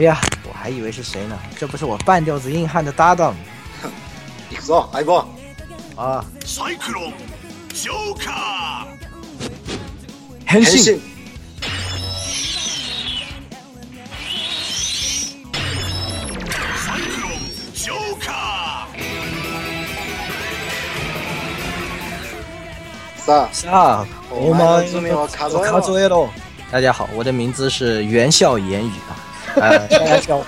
呀，我还以为是谁呢，这不是我半吊子硬汉的搭档行くぞ相棒啊！サイクロンジョーカ変身変身ーサイクロンジョーカさあ下，我我们们的字名我卡住卡佐耶喽。大家好，我的名字是袁笑言语啊， 呃，大家叫我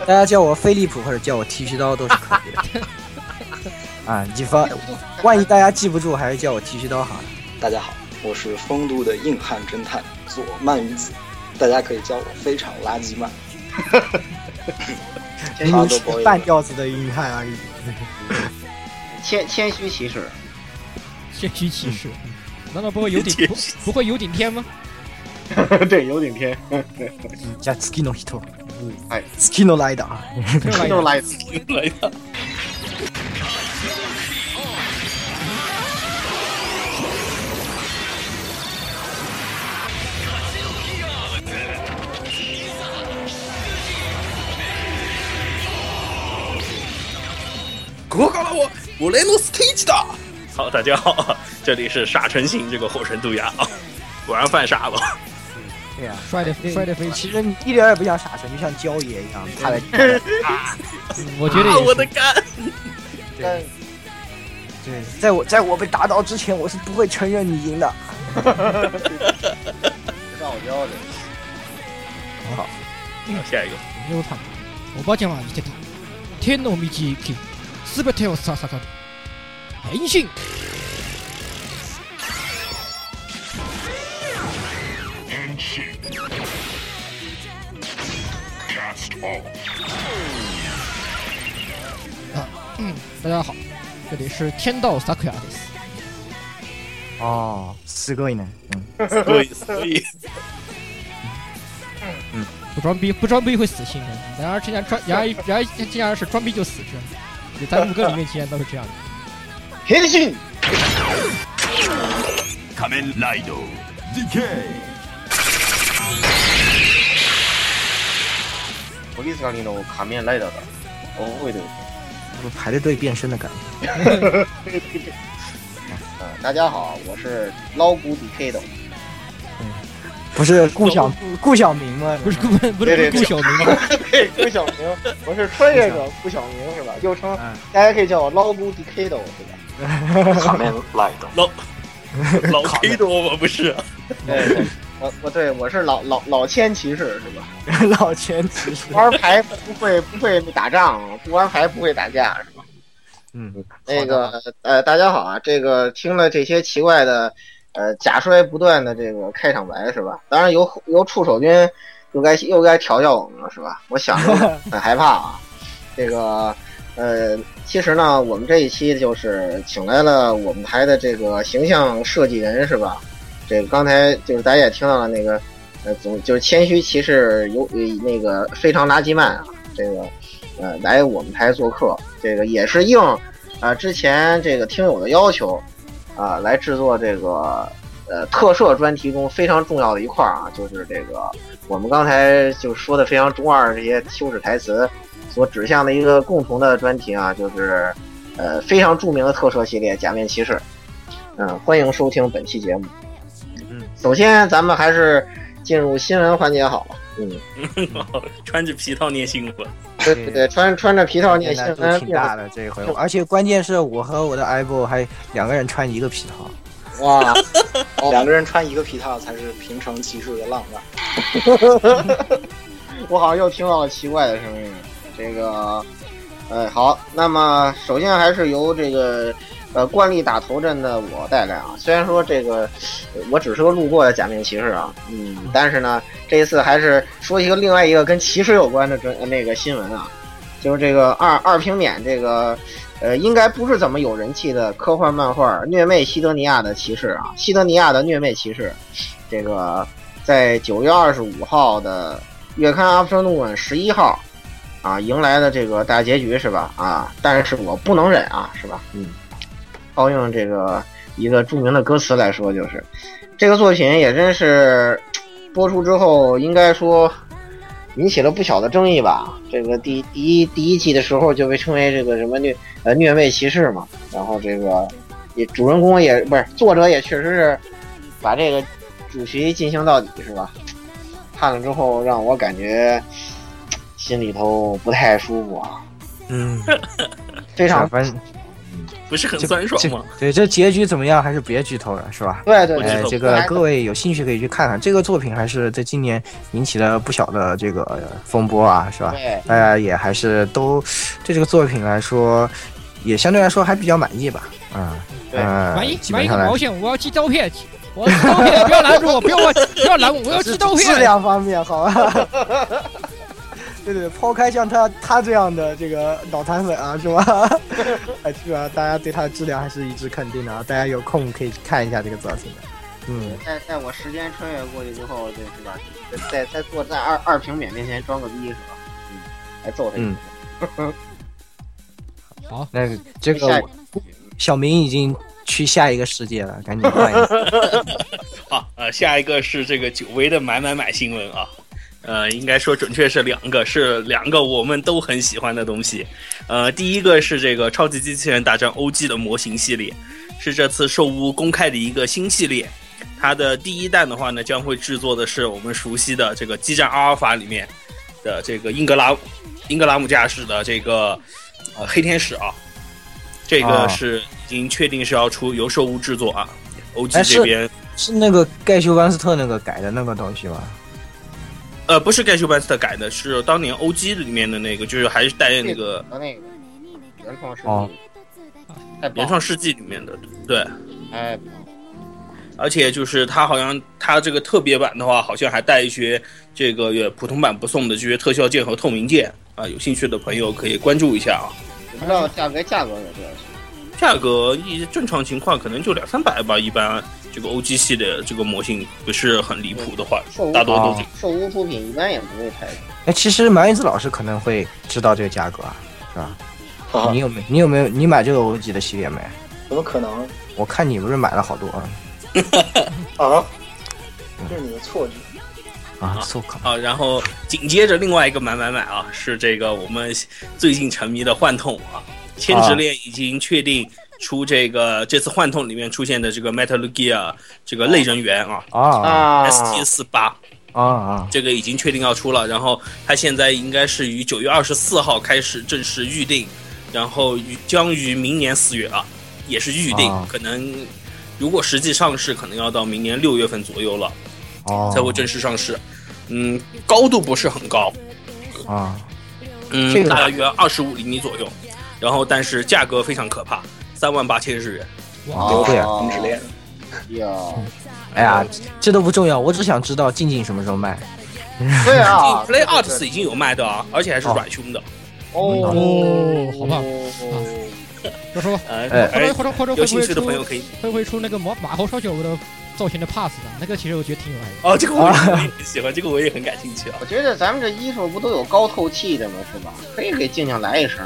大家叫我飞利浦或者叫我剃须刀都是可以的。啊，以防万一大家记不住，还是叫我剃须刀好了。大家好，我是丰都的硬汉侦探左曼鱼子，大家可以叫我非常垃圾曼。明明是半吊子的硬汉而已。谦谦虚其实，谦虚其事，难道不会有顶不不会有顶天吗？对，有顶天，じゃあ次の人。はい次のライダー。又来来的。ここからは俺のステージだ。好，大家好，这里是傻成型这个火神渡鸦啊，果然犯傻了。 对呀、摔得对摔得飞起，其实你一点也不像傻神，就像焦爷一样，他的我觉得啊，我也是。的肝！对，对，在我在我被打倒之前，我是不会承认你赢的。照妖的，好，下一个。有他，おばあちゃんは言ってた。天の道行き、すべてをささかる。変身。 啊，嗯，大家好，这里是天道萨克亚です。哦，すごい呢。嗯，所以，所以，不装逼，不装逼会死新人。然而，竟然装，然而，然而竟然是装逼就死是吧？就在五个里面，竟然都是这样的。変身，仮面ライド DK 我力斯卡利诺卡面来到的，哦，会的，我排着队变身的感觉。嗯，大家好，我是捞骨 DK 的，不是顾小顾小明吗？不是顾，不是对对顾小明吗？对，顾小明，我是穿越者顾小明是吧？又称嗯大家可以叫我捞骨 DK 的是吧？卡面来的，老老 K 的我？不是啊，对对，我我对我是老老老千骑士是吧？老千骑士。玩牌不会不会打仗，不玩牌不会打架是吧？嗯，那个呃，大家好啊，这个听了这些奇怪的呃假摔不断的这个开场白是吧？当然由由触手君又该又该调教我们了是吧？我想着 很害怕啊。这个呃，其实呢，我们这一期就是请来了我们台的这个形象设计人是吧？这个刚才就是大家也听到了那个呃，总就是谦虚骑士有那个非常垃圾漫啊，这个呃来我们台做客，这个也是应啊、之前这个听友的要求啊、来制作这个呃特摄专题中非常重要的一块啊，就是这个我们刚才就说的非常中二这些修饰台词所指向的一个共同的专题啊，就是呃非常著名的特摄系列《假面骑士》。嗯，欢迎收听本期节目。嗯，首先咱们还是进入新闻环节好了。嗯，穿着皮套念新闻，对对对，穿穿着皮套念新闻，挺大的这一回，而且关键是我和我的 iBo 还两个人穿一个皮套。哇，两个人穿一个皮套才是平成骑士的浪漫。我好像又听到了奇怪的声音。这个，呃，好，那么首先还是由这个呃惯例打头阵的我带来啊。虽然说这个我只是个路过的假面骑士啊，嗯，但是呢，这一次还是说一个另外一个跟骑士有关的专呃那个新闻啊，就是这个二二平面这个。呃，应该不是怎么有人气的科幻漫画《虐妹西德尼亚的骑士》啊，西德尼亚的虐妹骑士，这个在九月二十五号的月刊 Afternoon 十一号啊，迎来了这个大结局是吧？啊，但是我不能忍啊，是吧？嗯，套用这个一个著名的歌词来说，就是这个作品也真是播出之后，应该说引起了不小的争议吧。这个第第一第一季的时候就被称为这个什么虐呃虐妹骑士嘛，然后这个也主人公也不是作者也确实是把这个主题进行到底是吧？看了之后让我感觉心里头不太舒服啊，嗯，非常烦不是很酸爽吗？对这结局怎么样，还是别剧透了，是吧？对对对，呃这个各位有兴趣可以去看看，这个作品还是在今年引起了不小的这个呃风波啊，是吧？对大家也还是都对这个作品来说，也相对来说还比较满意吧，啊、对呃，满意满意个毛线！我要寄刀片，我要刀片，不要拦住我，不要我不要拦我，我要寄刀 质片。量方面，好吧。对对，抛开像他他这样的这个脑残粉啊，是吧？哎，是吧？大家对他的质量还是一致肯定的啊。大家有空可以看一下这个作品的。嗯，在在我时间穿越过去之后，对是吧？在在坐在二二平免面前装个逼是吧？嗯，来揍他一嗯顿。好，那这个小明已经去下一个世界了，赶紧换一个。好，呃，下一个是这个久违的买买买新闻啊，呃，应该说准确是两个，是两个我们都很喜欢的东西。呃，第一个是这个超级机器人大战 OG 的模型系列，是这次兽屋公开的一个新系列。它的第一弹的话呢，将会制作的是我们熟悉的这个《激战阿尔法》里面的这个英格拉英格拉姆驾驶的这个呃黑天使啊，这个是已经确定是要出由兽屋制作啊。OG 这边是那个盖修班斯特那个改的那个东西吗？呃，不是盖修班斯特改的，是当年 OG 里面的那个，就是还是带那个那个原创世哦纪，太棒了原创世纪里面的，对。哎，而且就是它好像它这个特别版的话，好像还带一些这个也普通版不送的这些特效键和透明键啊，有兴趣的朋友可以关注一下啊。不知道价格价格有多少钱？价格一正常情况可能就两三百吧，一般这个 OG 系列这个模型不是很离谱的话大多都哦这兽屋出品一般也不会太贵。哎，其实蛮一子老师可能会知道这个价格啊，是吧？你，有没你有没有你买这个 OG 的系列没？怎么可能我看你不是买了好多啊 啊？这是你的错觉。啊，so 可啊，然后紧接着另外一个买买买啊，是这个我们最近沉迷的幻痛啊，千啊纸链已经确定出这个这次幻痛里面出现的这个 Metal Gear 这个类人猿啊啊。啊。ST 四八，啊啊。这个已经确定要出了，然后它现在应该是于九月二十四号开始正式预定，然后于将于明年四月啊，也是预定，啊。可能如果实际上市，可能要到明年六月份左右了哦，才会正式上市。嗯，高度不是很高，啊。嗯，这个大约二十五厘米左右，然后但是价格非常可怕，三万八千日元。哇，对啊停止链，呀，哎呀，这都不重要，我只想知道静静什么时候卖。对啊 Play Arts 已经有卖的啊，而且还是软胸的。哦，好棒！哦就说呃，哎而或者或者会不有兴趣的会出朋友可以会不会出那个马马猴烧酒的造型的 pass 的？那个其实我觉得挺有爱的。哦，这个我也很喜欢，这个我也很感兴趣啊。我觉得咱们这衣服不都有高透气的吗？是吧？可以给静静来一声，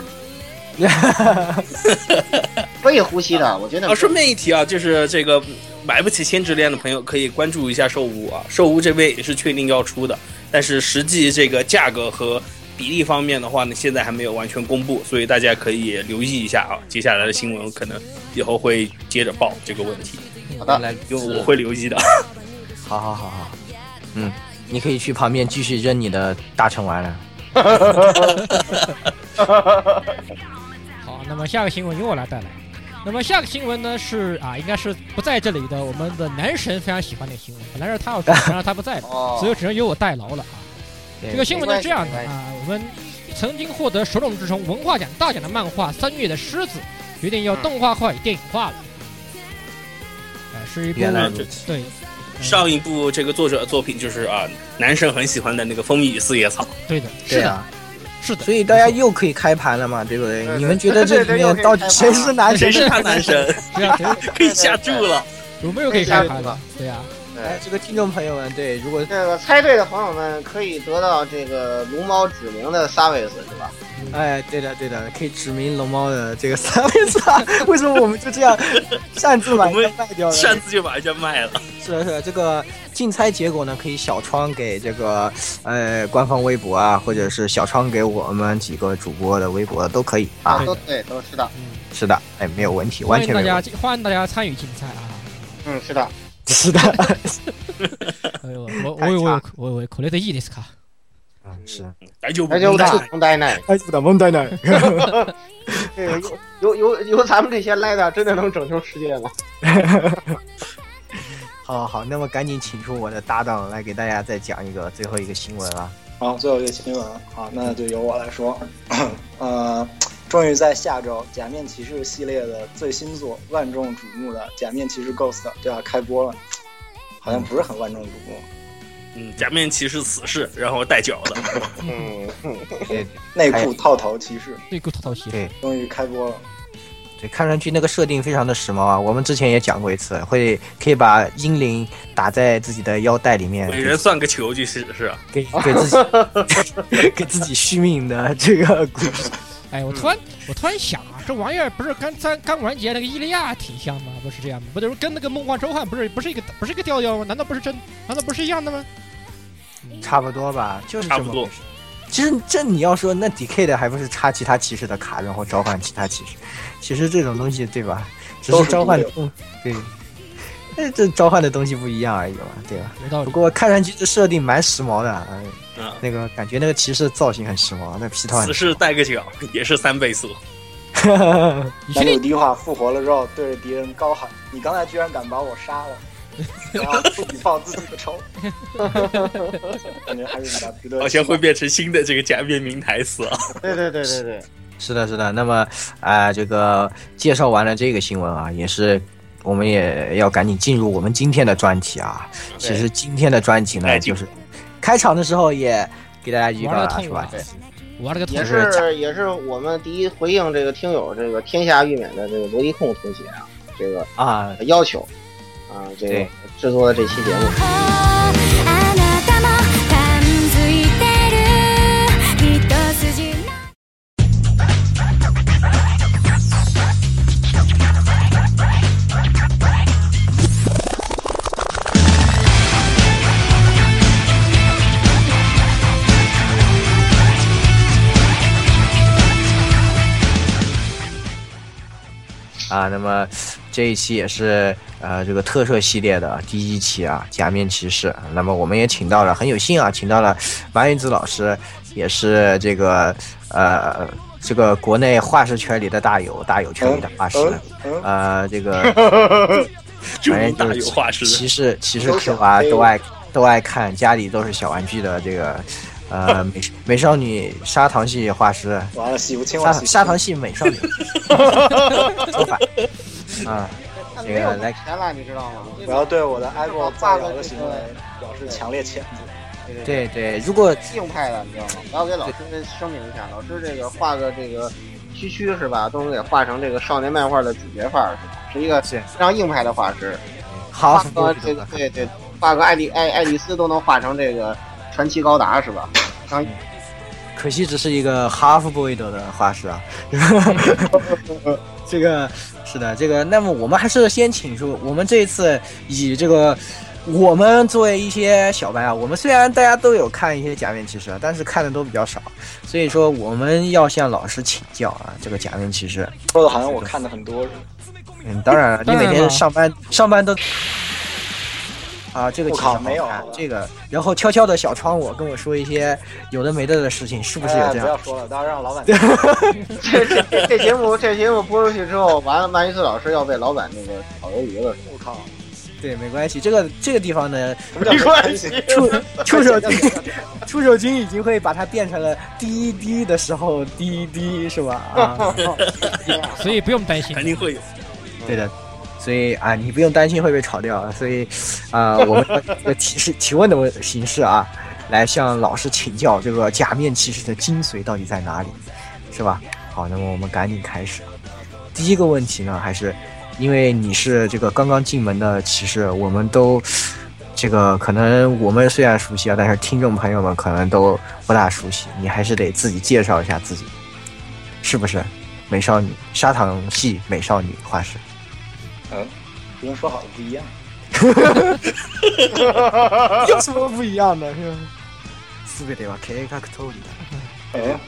可以呼吸的。我觉得啊，顺便一提啊，就是这个买不起千纸恋的朋友可以关注一下兽屋啊，兽屋这边也是确定要出的，但是实际这个价格和比例方面的话呢，现在还没有完全公布，所以大家可以留意一下啊，接下来的新闻可能以后会接着报这个问题，好的，来，因为我会留意的。好好好好，嗯，你可以去旁边继续扔你的大成丸了。好，那么下个新闻由我来带来。那么下个新闻呢是啊，应该是不在这里的我们的男神非常喜欢的新闻，本来是他要出，然而他不在了，哦所以只能由我代劳了啊。这个新闻呢是这样的啊，我们曾经获得手冢治虫文化奖大奖的漫画《三月的狮子》决定要动画化与电影化了。啊，是一部对上一部这个作者的作品就是啊，男神很喜欢的那个《蜂蜜与四叶草》。对的，是的，是的。所以大家又可以开盘了嘛，对不对？你们觉得这里面到底谁是男神？谁是他男神？对啊，对可以下注了。我们又可以开盘了，对呀、哎，这个听众朋友们，对，如果这个猜对的朋友们可以得到这个龙猫指名的 service 是吧？哎，对的对的，可以指名龙猫的这个三位字啊。为什么我们就这样擅自把人家卖掉了？擅自就把人家卖了。是的，是的，这个竞猜结果呢，可以小窗给这个呃官方微博啊，或者是小窗给我们几个主播的微博都可以啊。都对，都是的，是的，哎，没有问题，欢迎大家完全没有问题。欢迎大家参与竞猜啊！嗯，是的，是的，哎呦，我我我我我我口令的意思卡，啊，是。大丈夫那就大不蒙呆奶，哎，不打蒙呆呢。这个由由由由咱们这些赖的真的能拯救世界吗？好好好，那么赶紧请出我的搭档来给大家再讲一个最后一个新闻啊。好，最后一个新闻，好，那就由我来说。呃，终于在下周，《假面骑士》系列的最新作、万众瞩目的《假面骑士 Ghost》就要开播了，好像不是很万众瞩目。嗯，假面骑士死士，然后带脚的，嗯，对 内裤套头骑士内裤套头骑士，对终于开播了。对，看上去那个设定非常的时髦啊。我们之前也讲过一次，会可以把英灵打在自己的腰带里面，每人算个球就是是吧？给给自己 给自己续命的这个故事。哎，我突然我突然想啊，这玩意儿不是跟咱刚完结那个伊利亚挺像吗？不是这样吗？不就是跟那个梦幻召唤不是不是一个不是一个调调吗？难道不是真？难道不是一样的吗？差不多吧，就是差不多这么回事。其实这你要说，那 DK 的还不是插其他骑士的卡，然后召唤其他骑士？其实这种东西，对吧？只是是召唤对，那这召唤的东西不一样而已嘛，对吧？有道理不。过看上去这设定蛮时髦的，嗯，嗯，那个感觉那个骑士造型很时髦，那皮套很死士带个脚 也是三倍速，以前南鲁迪化复活了之后，对着敌人高喊：“你刚才居然敢把我杀了！” 然后自己报自己的仇，感觉还是比较值得。好像会变成新的这个假面名台词啊。对对对对对，是的，是的。那么啊、这个介绍完了这个新闻啊，也是我们也要赶紧进入我们今天的专题啊。其实今天的专题呢，哎就是开场的时候也给大家预告了，玩得痛是吧？对。玩了个头也是是也是我们第一回应这个听友这个天下玉免的这个罗迪控同学啊，这个啊，要求啊，这个制作的这期节目。啊，那么这一期也是呃这个特摄系列的第一期啊，假面骑士。那么我们也请到了，很有幸啊，请到了马云子老师，也是这个呃这个国内画师圈里的大友，大友圈里的画师。呃，这个 著反正就是有画师，骑士骑士 Q 啊，都爱都爱看，家里都是小玩具的这个呃美美少女砂糖系画师，完了，洗不清砂了，砂糖系美少女，走反啊，这没有个来钱了，你知道吗？我要对我的 idol 造谣的行为表示强烈谴责。对对对，如果硬派的，你知道吗？我要给老师声明一下，老师这个画个这个区区是吧，都能给画成这个少年漫画的主角范儿是吧？是一个非常硬派的画师。好这个对对，画个爱丽爱爱丽丝都能画成这个传奇高达是吧？刚可惜只是一个哈夫波伊德的画师啊。这个是的，这个那么我们还是先请出，我们这一次以这个我们作为一些小白啊，我们虽然大家都有看一些假面骑士，啊，但是看的都比较少，所以说我们要向老师请教啊，这个假面骑士。说的好像我看的很多似的。嗯，当然了，你每天上班上班都。啊，这个其实没有这个，然后悄悄的小窗我跟我说一些有的没的的事情，是不是有哎，这样？不要说了，到时候让老板。这 这这这节目这节目播出去之后，完了万一斯老师要被老板那个炒鱿鱼了，我靠，对，没关系。这个这个地方呢，什么叫没关系？触触手君，触手君已经会把它变成了滴滴的时候滴滴，是吧？啊，所以不用担心肯。定会有。对的。所以啊，你不用担心会被炒掉。所以啊，我们这个提示提问的形式啊，来向老师请教这个假面骑士的精髓到底在哪里，是吧？好，那么我们赶紧开始。第一个问题呢，还是因为你是这个刚刚进门的骑士，我们都这个可能我们虽然熟悉啊，但是听众朋友们可能都不大熟悉，你还是得自己介绍一下自己，是不是？美少女，砂糖系美少女画师。嗯，跟说好的不一样。有什么不一样的？是吧？全ては計画通りだ。嗯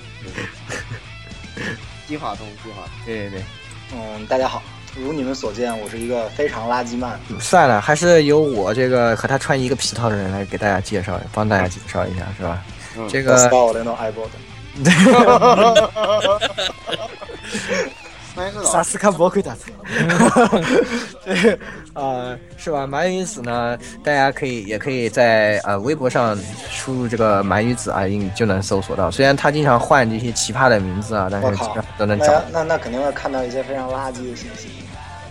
计划中计划中。对对对，嗯，大家好，如你们所见，我是一个非常垃圾漫。算了，还是由我这个和他穿一个皮套的人来给大家介绍，帮大家介绍一下，是吧？嗯这个 萨斯卡博克达。对，呃，是吧？鳗鱼子呢，大家可以也可以在呃微博上输入这个鳗鱼子啊，应就能搜索到。虽然他经常换这些奇葩的名字啊，但是基本上都能找那。那那肯定会看到一些非常垃圾的信息。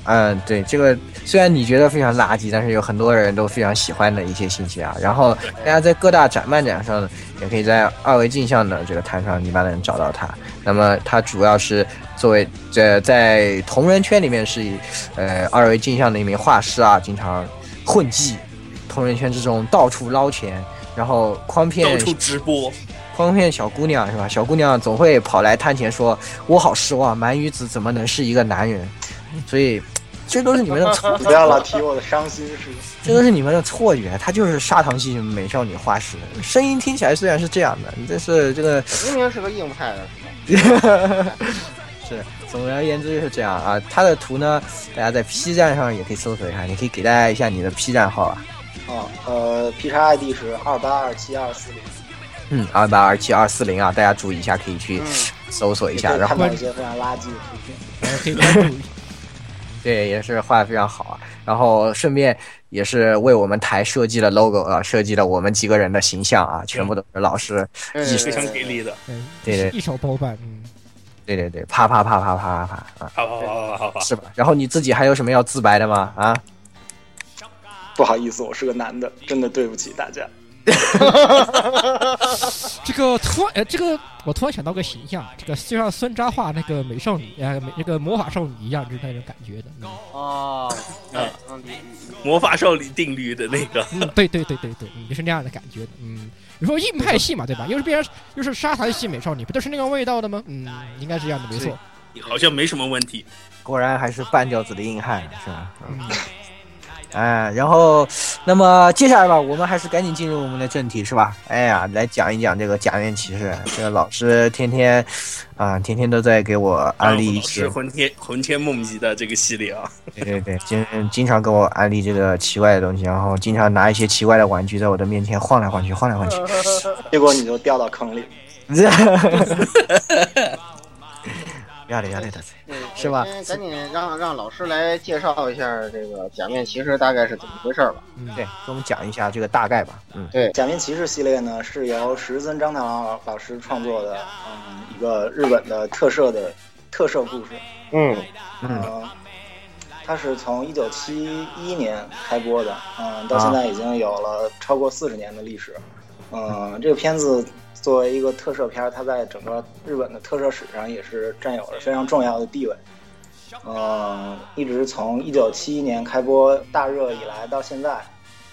嗯，对，这个虽然你觉得非常垃圾，但是有很多人都非常喜欢的一些信息啊。然后大家在各大展漫展上，也可以在二维镜像的这个摊上一般能找到它。那么它主要是作为这在同人圈里面是以呃二维镜像的一名画师啊，经常混迹同人圈之中，到处捞钱，然后诓骗到处直播，诓骗小姑娘是吧？小姑娘总会跑来摊前说：“我好失望，鳗鱼子怎么能是一个男人？”所以，这都是你们的错，不要老提我的伤心事。这都是你们的错觉。它就是砂糖系美少女化石，声音听起来虽然是这样的，但是这个明明是个硬派的，是吧？是，总而言之就是这样啊。它的图呢，大家在 P 站上也可以搜索一下，你可以给大家一下你的 P 站号啊。哦，呃，P 叉 ID 是二八二七二四零，嗯，二八二七二四零啊，大家注意一下，可以去嗯搜索一下。然后一些非常垃圾的图片。呃可以关注一下。对，也是画的非常好啊。然后顺便也是为我们台设计了 logo 啊，设计了我们几个人的形象啊，全部都是老师。对艺非常给力的。嗯，对对一手包办，嗯，对对对，啪啪啪啪啪啪啪啊，好好好好好好，是吧？然后你自己还有什么要自白的吗？啊？不好意思，我是个男的，真的对不起大家。这个突然，呃，这个我突然想到个形象，这个就像孙扎画那个美少女，呃，美那个魔法少女一样，就是那种感觉的。嗯哦，嗯嗯，魔法少女定律的那个，嗯，对对对对对，嗯，就是那样的感觉的。嗯，你说硬派系嘛，对吧？又是变成又是沙滩系美少女，不都是那个味道的吗？嗯，应该是这样的，没错。好像没什么问题。果然还是半吊子的硬汉，是吧？嗯。嗯，哎，然后，那么接下来吧，我们还是赶紧进入我们的正题，是吧？哎呀，来讲一讲这个假面骑士。这个老师天天，啊、天天都在给我安利一些老师，魂天魂天梦遗的这个系列啊，对对对，经经常给我安利这个奇怪的东西，然后经常拿一些奇怪的玩具在我的面前晃来晃去，晃来晃去。结果你就掉到坑里。要得要得的，对是吧赶紧让让老师来介绍一下这个假面骑士大概是怎么回事吧。嗯对，给我们讲一下这个大概吧。嗯，对假面骑士系列呢是由石森章太郎老师创作的，嗯，一个日本的特摄的特摄故事。嗯嗯呃，它是从一九七一年开播的，嗯，到现在已经有了超过四十年的历史。嗯，这个片子作为一个特摄片儿，它在整个日本的特摄史上也是占有着非常重要的地位。嗯，一直从一九七一年开播大热以来到现在，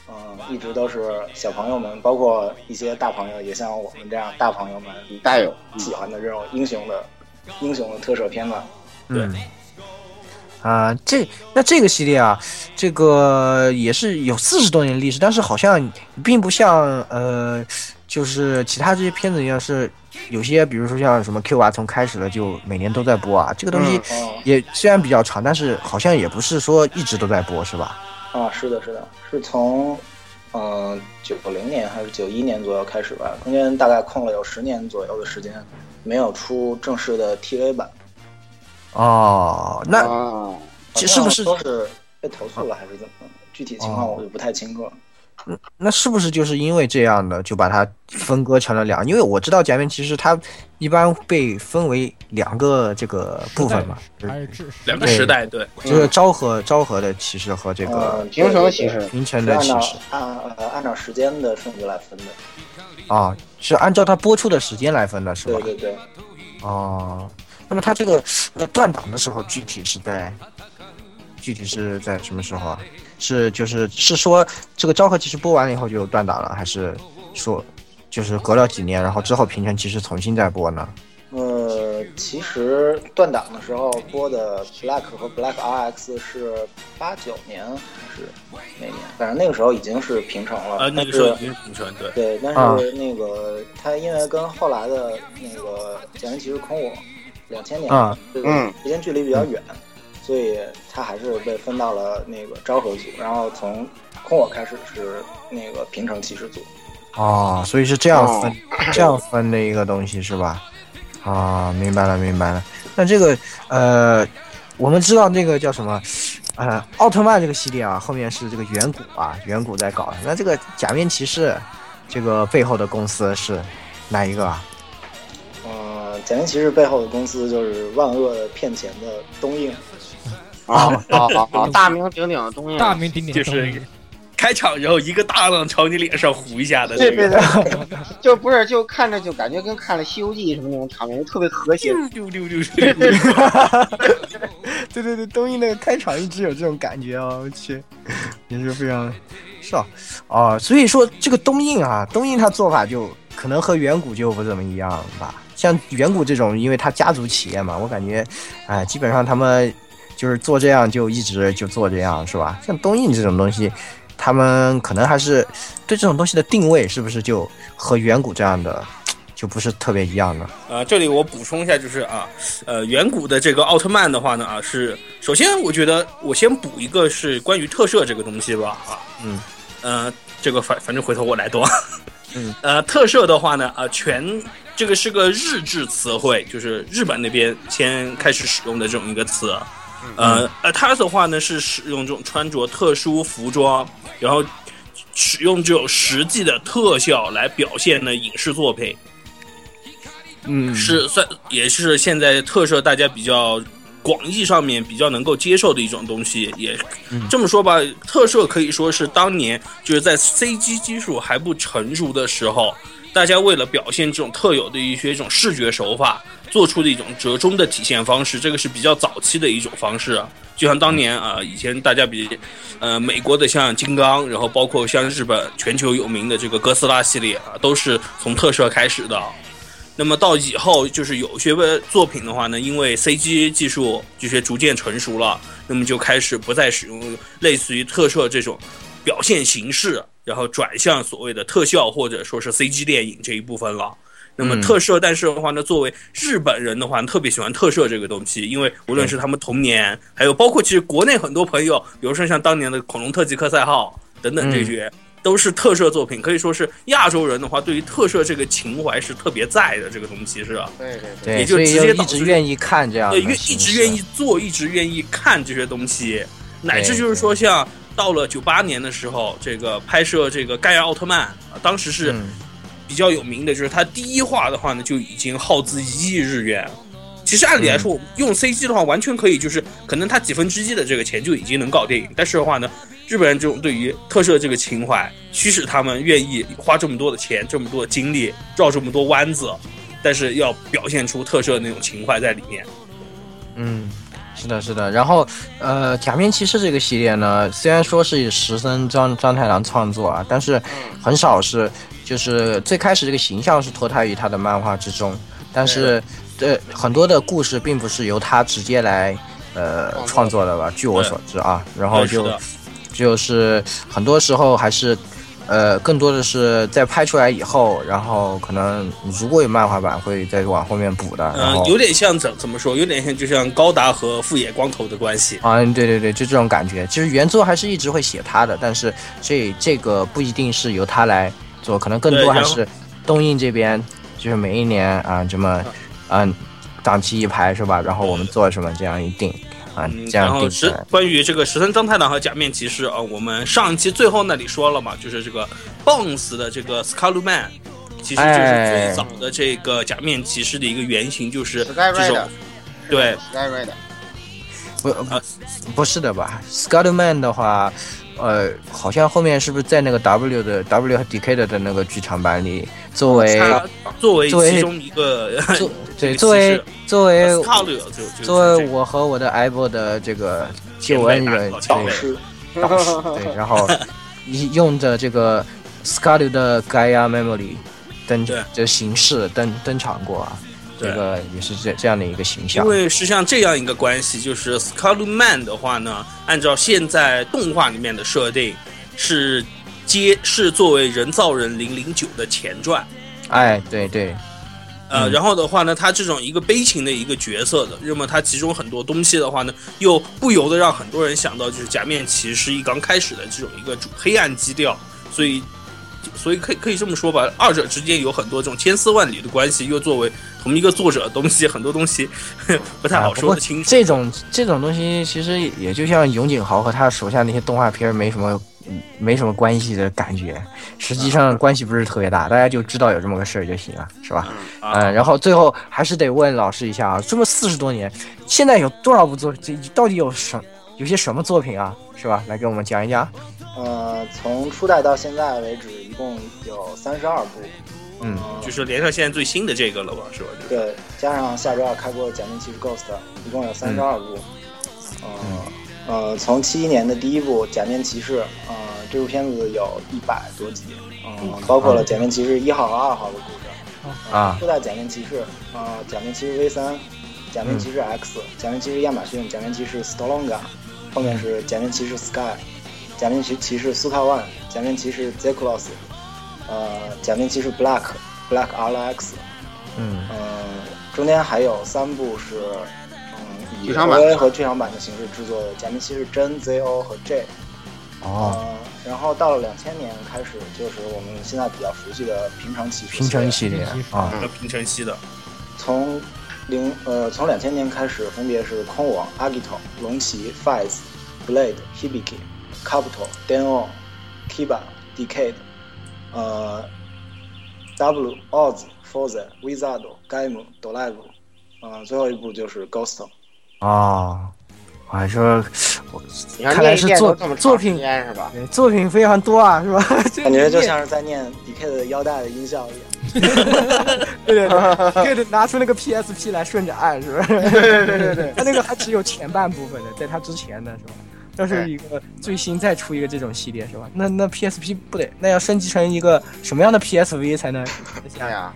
嗯，一直都是小朋友们，包括一些大朋友，也像我们这样大朋友们大有喜欢的这种英雄的英雄的特摄片段。嗯，啊、这那这个系列啊，这个也是有四十多年历史，但是好像并不像呃，就是其他这些片子一样是有些，比如说像什么 Q 啊，从开始了就每年都在播啊，这个东西哦，也虽然比较长，但是好像也不是说一直都在播，是吧？啊，是的，是的，是从嗯九零年还是九一年左右开始吧，中间大概空了有十年左右的时间，没有出正式的 TV 版。哦，那啊，这是不是是被投诉了还是怎么？具体情况我就不太清楚了。那是不是就是因为这样的，就把它分割成了两？因为我知道假面骑士它一般被分为两个这个部分嘛，两个时代，对，就是昭和昭和的骑士和这个嗯，平成骑士平成的骑士按呃按照时间的顺序来分的。啊，是按照它播出的时间来分的，是吧对？对对，哦，那么它这个呃断档的时候具体是在具体是在什么时候啊？是就是是说这个昭和其实播完了以后就断档了，还是说就是隔了几年，然后之后平成其实重新再播呢？呃，其实断档的时候播的 Black 和 Black RX 是八九年还是哪年？反正那个时候已经是平成了。呃，那是个时候已经是平成，对，对，但啊是那个他因为跟后来的那个《假面骑士空我》两千年啊这个嗯时间距离比较远，所以他还是被分到了那个昭和组，然后从空我开始是那个平成骑士组。哦，所以是这样分、这样分的一个东西是吧？啊，明白了明白了。那这个呃，我们知道那个叫什么？呃，奥特曼这个系列啊，后面是这个远古啊，远古在搞。那这个假面骑士，这个背后的公司是哪一个啊？呃，假面骑士背后的公司就是万恶的骗钱的东映。啊啊啊啊！大名鼎鼎的东西，大名鼎鼎就是开场然后一个大浪朝你脸上呼一下的对对那个，对，就不是就看着就感觉跟看了《西游记》什么那种场面，就特别和谐。丢丢丢丢丢，对对对，东映那个开场一直有这种感觉哦，我去，也是非常是啊，哦，所以说这个东映啊，东映它做法就可能和远古就不怎么一样吧。像远古这种，因为它家族企业嘛，我感觉，哎，基本上他们就是做这样就一直就做这样，是吧？像东映这种东西，他们可能还是对这种东西的定位是不是就和远古这样的就不是特别一样呢？呃，这里我补充一下，就是啊，呃，远古的这个奥特曼的话呢，啊，是首先我觉得我先补一个是关于特摄这个东西吧，啊，嗯，呃，这个反反正回头我来多，嗯，呃，特摄的话呢，啊，全这个是个日制词汇，就是日本那边先开始使用的这种一个词，呃呃，它的话呢是使用这种穿着特殊服装，然后使用这种实际的特效来表现的影视作品。嗯，是算也是现在特摄大家比较广义上面比较能够接受的一种东西。也、嗯这么说吧，特摄可以说是当年就是在 CG 技术还不成熟的时候，大家为了表现这种特有的一些这种视觉手法，做出的一种折中的体现方式。这个是比较早期的一种方式。就像当年啊、以前大家比，呃，美国的像金刚，然后包括像日本全球有名的这个哥斯拉系列啊，都是从特摄开始的。那么到以后，就是有些作品的话呢，因为 CG 技术这些逐渐成熟了，那么就开始不再使用类似于特摄这种表现形式，然后转向所谓的特效或者说是 CG 电影这一部分了。那么嗯特摄，但是的话呢，作为日本人的话，特别喜欢特摄这个东西，因为无论是他们童年，还有包括其实国内很多朋友，比如说像当年的恐龙特级科赛号等等这些，都是特摄作品，可以说是亚洲人的话，对于特摄这个情怀是特别在的。这个东西是吧？对对对，也就直接导致直愿意看这样对，愿一直愿意做，一直愿意看这些东西，乃至就是说，像到了九八年的时候，这个拍摄这个盖亚奥特曼啊，当时是嗯比较有名的，就是他第一话的话呢，就已经耗资一亿日元。其实按理来说，用 CG 的话，完全可以，就是可能他几分之一的这个钱就已经能搞电影。但是的话呢，日本人这种对于特摄这个情怀，驱使他们愿意花这么多的钱、这么多的精力，绕这么多弯子，但是要表现出特摄那种情怀在里面。嗯，是的，是的。然后，呃，假面骑士这个系列呢，虽然说是石森张张太郎创作啊，但是很少是，就是最开始这个形象是脱胎于他的漫画之中，但是，这很多的故事并不是由他直接来呃创作的吧？据我所知啊，然后就就是很多时候还是。呃，更多的是在拍出来以后，然后可能如果有漫画版，会再往后面补的。然嗯、后有点像怎怎么说？有点像就像高达和富野光头的关系。啊，对对对，就这种感觉。其实原作还是一直会写他的，但是这这个不一定是由他来做，可能更多还是东映这边，就是每一年啊这么，嗯，档期一排是吧？然后我们做什么这样一定啊嗯，然后石样定下来。关于这个十三张太郎和假面骑士啊，我们上一期最后那里说了嘛，就是这个 Bones 的这个 Skullman，其实就是哎最早的这个假面骑士的一个原型，就是这种 Rider，对 Sky Rider，不呃不是的吧？Skullman 的话，呃，好像后面是不是在那个 W 的 W 和 Decade 的那个剧场版里，作为作为作为其中一个作 对作为作为作为我和我的 Apple 的这个救恩人对导师，导师 对，然后用着这个 Scarlet 的 Gaia Memory 登对。的形式登登场过啊，对这个也是这这样的一个形象因。为是像这样一个关系，就是 Scarlet Man 的话呢，按照现在动画里面的设定，是接是作为人造人零零九的前传。哎，对对，呃，嗯然后的话呢，他这种一个悲情的一个角色的，那么他其中很多东西的话呢，又不由得让很多人想到，就是假面骑士一刚开始的这种一个主黑暗基调，所以，所以可以可以这么说吧，二者之间有很多这种千丝万缕的关系，又作为同一个作者的东西，很多东西 不太好说得清楚。这种这种东西其实也就像永井豪和他手下那些动画片没什么嗯没什么关系的感觉，实际上关系不是特别大，大家就知道有这么个事儿就行了，是吧？啊嗯，然后最后还是得问老师一下啊，这么四十多年，现在有多少部作，这到底有什有些什么作品啊，是吧？来给我们讲一讲。呃，从初代到现在为止，一共有三十二部。嗯呃就是连上现在最新的这个了吧，是吧？就是对，加上下周二开播的《假面骑士 Ghost》，一共有三十二部。呃呃，从七一年的第一部《假面骑士》，呃，这部片子有一百多集，嗯、包括了《假面骑士一号》和二号的故事。啊初代假面骑士，呃，假面骑士 V 三，假面骑士 X，、假面骑士亚马逊，假面骑士 Storlonga，后面是假面骑士 Sky，假面骑骑士苏卡万，假面骑士 Zeklos，呃，假面骑士 Black Black RX，嗯。嗯，中间还有三部是，嗯，以剧场版。OVA 和剧场版的形式制作的《假面骑士真 ZO 和 J》。哦，呃，然后到了两千年开始，就是我们现在比较熟悉的平成骑士平成系列啊，那平成系的，从零呃从两千年开始，分别是空网、阿吉头、龙骑、Fiz、Blade、Hibiki、Capital、Deno、Kiba、Decade、呃 W、Oz、Forza、Wizard、Game、Dolive，呃最后一部就是 Ghost。哦，我还说，我你看看来是作作品是吧？作品非常多啊，是吧？感觉就像是在念 Decade 的腰带的音效一样。对 对对，对拿出那个 PSP 来顺着按，是不是？对对对 对，他那个还只有前半部分的，在他之前的是吧？要是一个最新再出一个这种系列是吧？那那 PSP 不得，那要升级成一个什么样的 PSV 才能？哎呀，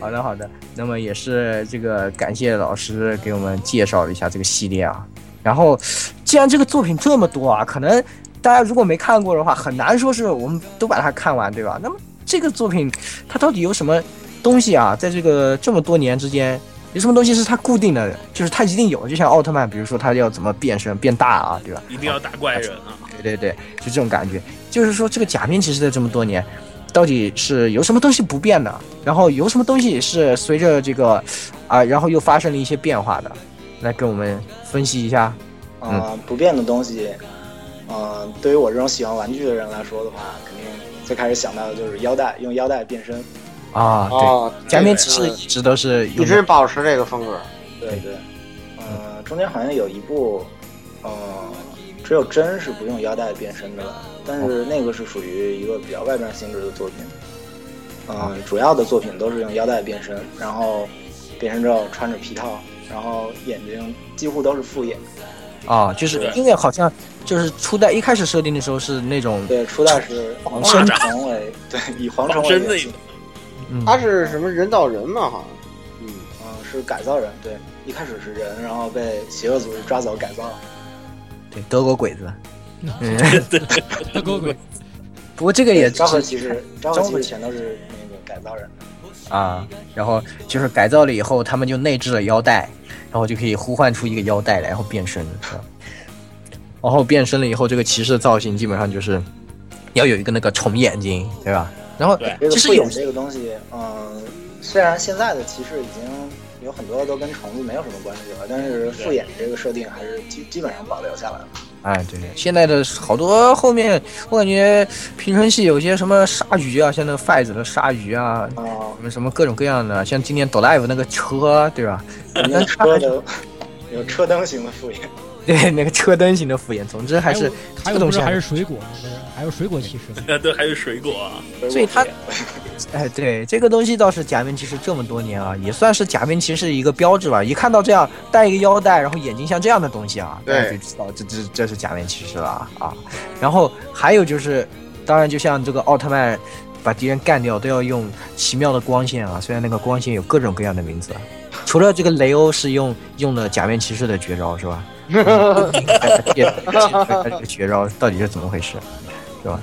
好 的好的，那么也是这个感谢老师给我们介绍了一下这个系列啊。然后，既然这个作品这么多啊，可能大家如果没看过的话，很难说是我们都把它看完，对吧？那么这个作品它到底有什么东西啊？在这个这么多年之间，有什么东西是它固定的？就是它一定有，就像奥特曼，比如说它要怎么变身变大啊，对吧？一定要打怪人啊！对对对，就这种感觉。就是说，这个假面骑士在这么多年，到底是有什么东西不变的？然后有什么东西是随着这个啊，然后又发生了一些变化的？来跟我们分析一下。呃，不变的东西，呃，对于我这种喜欢玩具的人来说的话，肯定最开始想到的就是腰带，用腰带变身。啊，对，哦，假面骑士一直都是一用直保持这个风格。对对，呃，中间好像有一部，呃，只有真是不用腰带变身的吧，但是那个是属于一个比较外传性质的作品。呃，主要的作品都是用腰带变身，然后变身之后穿着皮套，然后眼睛几乎都是复眼。啊，就是因为好像就是初代一开始设定的时候是那种对，初代是仿黄生虫为对，以黄虫为嗯他是什么人造人嘛？好像，嗯，嗯，是改造人，对，一开始是人，然后被邪恶组织抓走改造。对德国鬼子。嗯，德国鬼，不过这个也昭和只是骑士，昭和骑士全都是那个改造人。啊，然后就是改造了以后，他们就内置了腰带，然后就可以呼唤出一个腰带来，然后变身，然后变身了以后，这个骑士的造型基本上就是要有一个那个虫眼睛，对吧？然后其实有复眼这个东西，嗯，虽然现在的骑士已经有很多都跟虫子没有什么关系了，但是复眼这个设定还是基基本上保留下来了。哎，对对，现在的好多后面我感觉平成系有些什么鲨鱼啊，像那个 Fiz 的鲨鱼啊，啊、什么什么各种各样的，像今年 Dolive 那个车，对吧？人家车的有车灯型的复眼，对，那个车灯型的复眼，总之还是还有这个东西还还是水果还有水果骑士 对，还有水果啊，所以它哎，对，这个东西倒是假面骑士这么多年啊，也算是假面骑士一个标志吧。一看到这样带一个腰带，然后眼睛像这样的东西啊，大家就知道这这这是假面骑士了啊。然后还有就是，当然就像这个奥特曼把敌人干掉都要用奇妙的光线啊，虽然那个光线有各种各样的名字，啊除了这个雷欧是用用的假面骑士的绝招是吧？也他这个绝招到底是怎么回事？是吧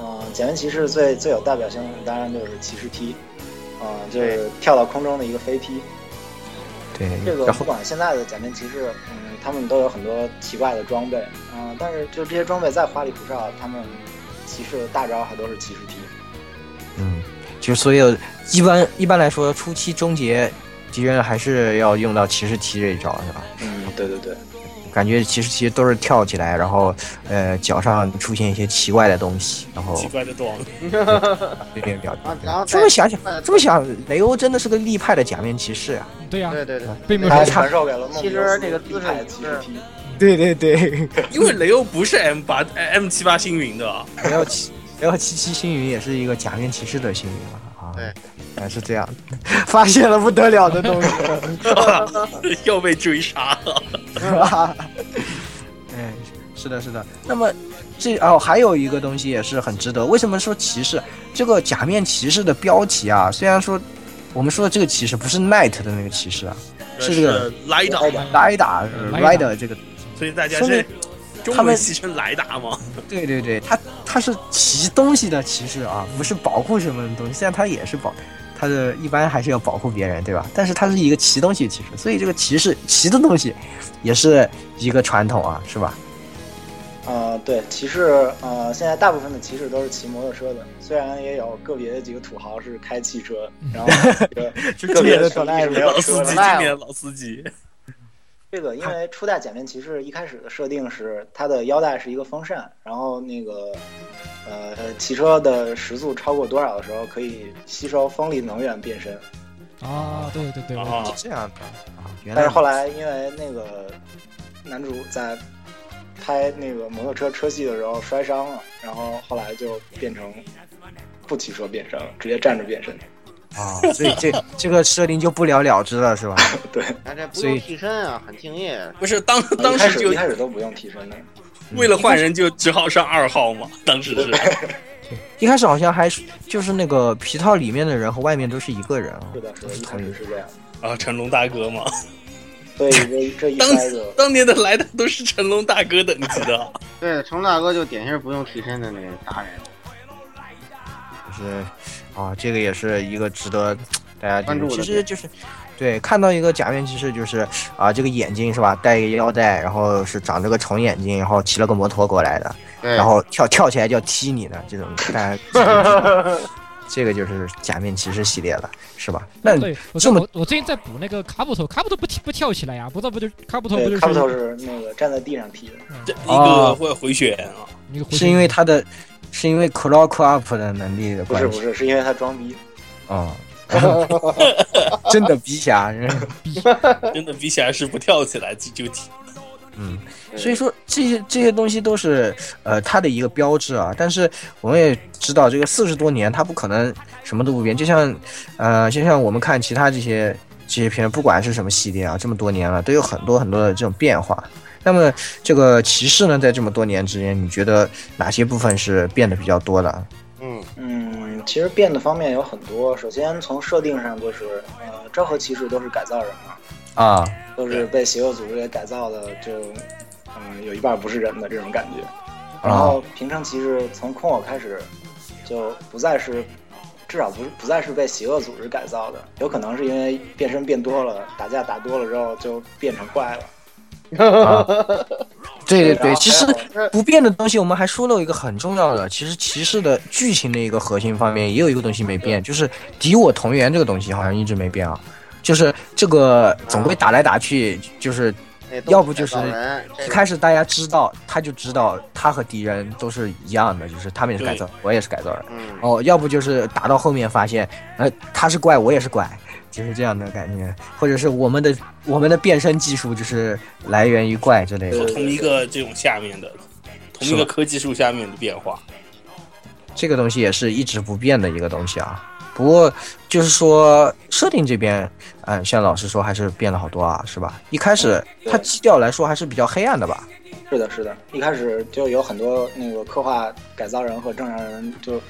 嗯，假面骑士最最有代表性的当然就是骑士踢，啊、就是跳到空中的一个飞踢。对，这个不管现在的假面骑士，嗯，他们都有很多奇怪的装备，嗯、但是就这些装备再花里胡哨，他们骑士的大招还都是骑士踢。嗯，就所有一般一般来说，初期终结敌人还是要用到骑士踢这一招，是吧？嗯，对对对，感觉其实其实都是跳起来，然后呃脚上出现一些奇怪的东西，然后奇怪的装，有点了然后然后这么想想，这么想，雷欧真的是个立派的假面骑士啊！对呀、对对对，他并没有说传授给了梦其实游斯这个姿势也是。骑士踢。对对对，因为雷欧不是 M 八 M 七八星云的啊，雷欧七雷欧七七星云也是一个假面骑士的星云了！啊，对，哎是这样，发现了不得了的东西。又被追杀了。哎，是的，是的。那么这哦，还有一个东西也是很值得。为什么说骑士这个假面骑士的标题啊？虽然说我们说的这个骑士不是 knight 的那个骑士啊，是这个莱达，莱达莱达 rider 这个，所以大家是中他们文戏称莱达吗？对对对，他他是骑东西的骑士啊，不是保护什么的东西。虽然他也是保，他的一般还是要保护别人，对吧？但是他是一个骑东西骑士，所以这个骑士骑的东西也是一个传统啊，是吧？呃，对，骑士，呃，现在大部分的骑士都是骑摩托车的，虽然也有个别的几个土豪是开汽车，然后就个别的可能还是没有老司机，经典。老司机，这个因为初代假面骑士一开始的设定是它的腰带是一个风扇，然后那个呃骑车的时速超过多少的时候可以吸收风力能源变身，啊，对对对，哦是这样的啊，原来但是后来因为那个男主在拍那个摩托车车戏的时候摔伤了，然后后来就变成不骑车变身了，直接站着变身。啊，所以这这个设定就不了了之了，是吧？对，他这不所以用替身啊，很敬业。不是当当时就始一开始都不用替身的，为了换人就只好上二号嘛，当时是 一开始好像还是就是那个皮套里面的人和外面都是一个人啊。是的，是的，一开始是这样。啊，成龙大哥嘛，所以这这一当当年的来的都是成龙大哥等级的，对，成龙大哥就典型不用替身的那个达人。就是啊，这个也是一个值得大家关注的其实就是对看到一个假面骑士，就是啊，这个眼睛是吧，戴一个腰带，然后是长着个虫眼睛，然后骑了个摩托过来的，对，然后跳跳起来就要踢你的这种，大家 这个就是假面骑士系列了，是吧？那对，我这么我我最近在补那个卡布头，卡布头不踢不跳起来呀，不知道不就卡布头不就，是卡布头是那个站在地上踢的。这一个会回血啊，一个回是因为他的，是因为 clock up 的能力的关系不是不是，是因为他装逼。啊。真的逼侠，真的比起来是不跳起来就就踢。嗯，所以说这些这些东西都是呃他的一个标志啊。但是我们也知道，这个四十多年他不可能什么都不变。就像呃，就像我们看其他这些这些片，不管是什么系列啊，这么多年了，都有很多很多的这种变化。那么这个骑士呢，在这么多年之间，你觉得哪些部分是变得比较多的？嗯，嗯，其实变的方面有很多。首先从设定上就是，呃，昭和骑士都是改造人嘛，啊，都是被邪恶组织给改造的，就嗯有一半不是人的这种感觉。然啊后平成骑士从空我开始就不再是，至少不是不再是被邪恶组织改造的，有可能是因为变身变多了，打架打多了之后就变成怪了。对 对对，其实不变的东西，我们还说了一个很重要的，其实骑士的剧情的一个核心方面也有一个东西没变，就是敌我同源这个东西好像一直没变啊。就是这个总归打来打去，就是要不就是一开始大家知道，他就知道他和敌人都是一样的，就是他们也是改造，我也是改造人。嗯，哦，要不就是打到后面发现，呃，他是怪，我也是怪，就是这样的感觉，或者是我们的我们的变身技术就是来源于怪之类的。同一个这种下面的，同一个科技树下面的变化。这个东西也是一直不变的一个东西啊。不过就是说设定这边，嗯，像老师说还是变了好多啊，是吧？一开始它基调来说还是比较黑暗的吧？是的，是的，一开始就有很多那个刻画改造人和正常人就，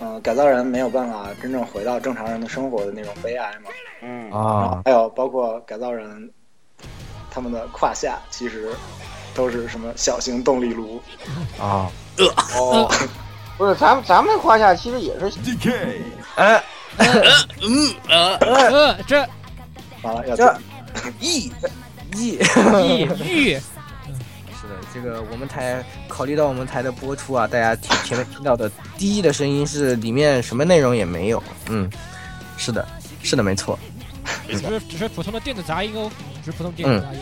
呃，改造人没有办法真正回到正常人的生活的那种悲哀嘛。嗯，啊，还有包括改造人，他们的胯下其实都是什么小型动力炉。啊，呃哦，不是，咱们咱们胯下其实也是 DK 哎，嗯。呃，呃，这完了要这讲一一。异域是的，这个我们台考虑到我们台的播出啊，大家听前面听到的第一的声音是里面什么内容也没有。嗯，是的，是的，没错。只是只是普通的电子杂音哦，只是普通电子杂音。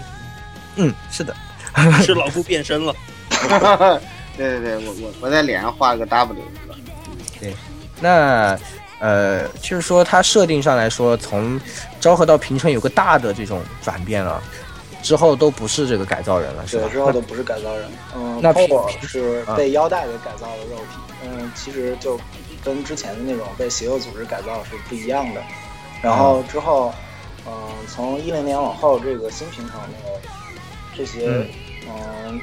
嗯，是的。是老夫变身了。对对对，我我我在脸上画了个 W，是吧？那呃，就是说它设定上来说，从昭和到平成有个大的这种转变了，之后都不是这个改造人了，是吧对，？之后都不是改造人。嗯那平 o 是被腰带给改造的肉体。嗯，其实就跟之前的那种被邪恶组织改造是不一样的。然后之后，嗯，从一零年往后，这个新平衡那个这些，嗯，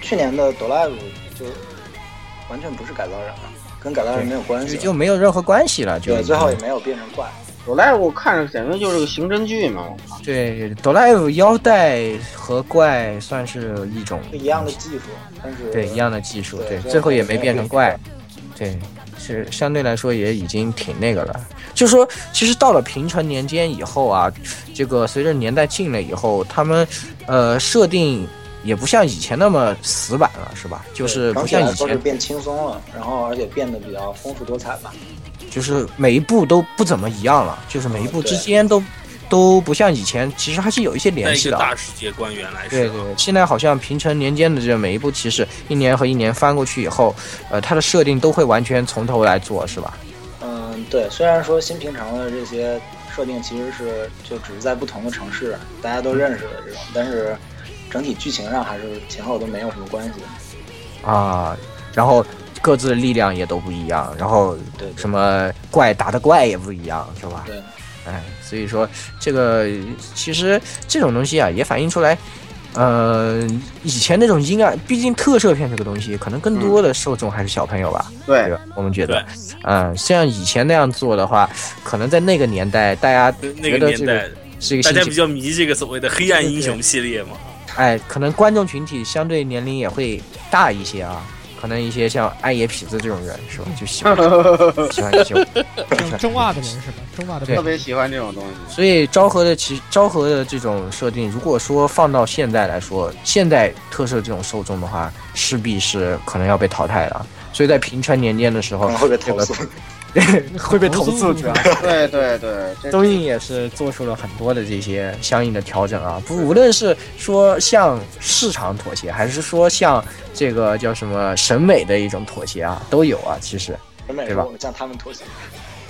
去年的 d o Live 就完全不是改造人了，跟改造人没有关系。就就没有任何关系了，就对，最后也没有变成怪。有来我看着简直就是个刑侦剧嘛，对哆啦 A 腰带和怪算是一种一样的技术，但是对一样的技术，对，最后也没变成怪，对，是相对来说也已经挺那个了。就说，其实到了平成年间以后啊，这个随着年代近了以后，他们呃设定也不像以前那么死板了，是吧？就是不像以前，变轻松了，然后而且变得比较丰富多彩吧。就是每一部都不怎么一样了，就是每一部之间都都不像以前，其实还是有一些联系的大世界观原来是对对，对，现在好像平成年间的这每一部骑士，一年和一年翻过去以后，呃，它的设定都会完全从头来做，是吧？嗯，对，虽然说新平成的这些设定其实是就只是在不同的城市大家都认识的这种，但是整体剧情上还是前后都没有什么关系的。啊，然后各自的力量也都不一样，然后对什么怪打的怪也不一样，是吧？对，哎，所以说这个其实这种东西啊，也反映出来，呃，以前那种阴暗，毕竟特摄片这个东西，可能更多的受众还是小朋友吧，对。对，吧？我们觉得，嗯，像以前那样做的话，可能在那个年代，大家那觉得这个个年代，是一个大家比较迷这个所谓的黑暗英雄系列嘛。哎，可能观众群体相对年龄也会大一些啊，可能一些像爱野痞子这种人是吧，就喜欢喜欢这种。中二的人是吧？中二的人特别喜欢这种东西。所以昭和的其昭和的这种设定，如果说放到现在来说，现代特摄这种受众的话，势必是可能要被淘汰了。所以在平成年间的时候可能，会被投诉。会被投诉，主要。对对对，这东映也是做出了很多的这些相应的调整啊，不，无论是说向市场妥协，还是说向这个叫什么审美的一种妥协啊，都有啊。其实，审美对吧向他们妥协。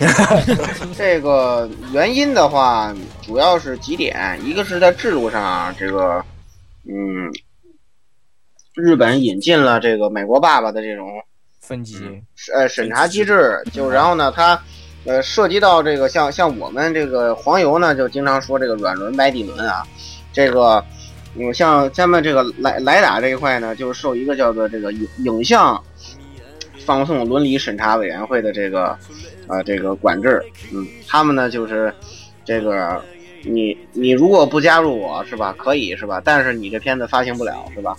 这个原因的话，主要是几点，一个是在制度上，这个，嗯，日本引进了这个美国爸爸的这种分级，呃审查机制，就然后呢，它呃涉及到这个像像我们这个黄油呢，就经常说这个软轮白底轮啊，这个嗯像咱们这个来来打这一块呢，就是受一个叫做这个影影像放送伦理审查委员会的这个呃这个管制，嗯，他们呢就是这个。你你如果不加入我是吧，可以是吧？但是你这片子发行不了是吧？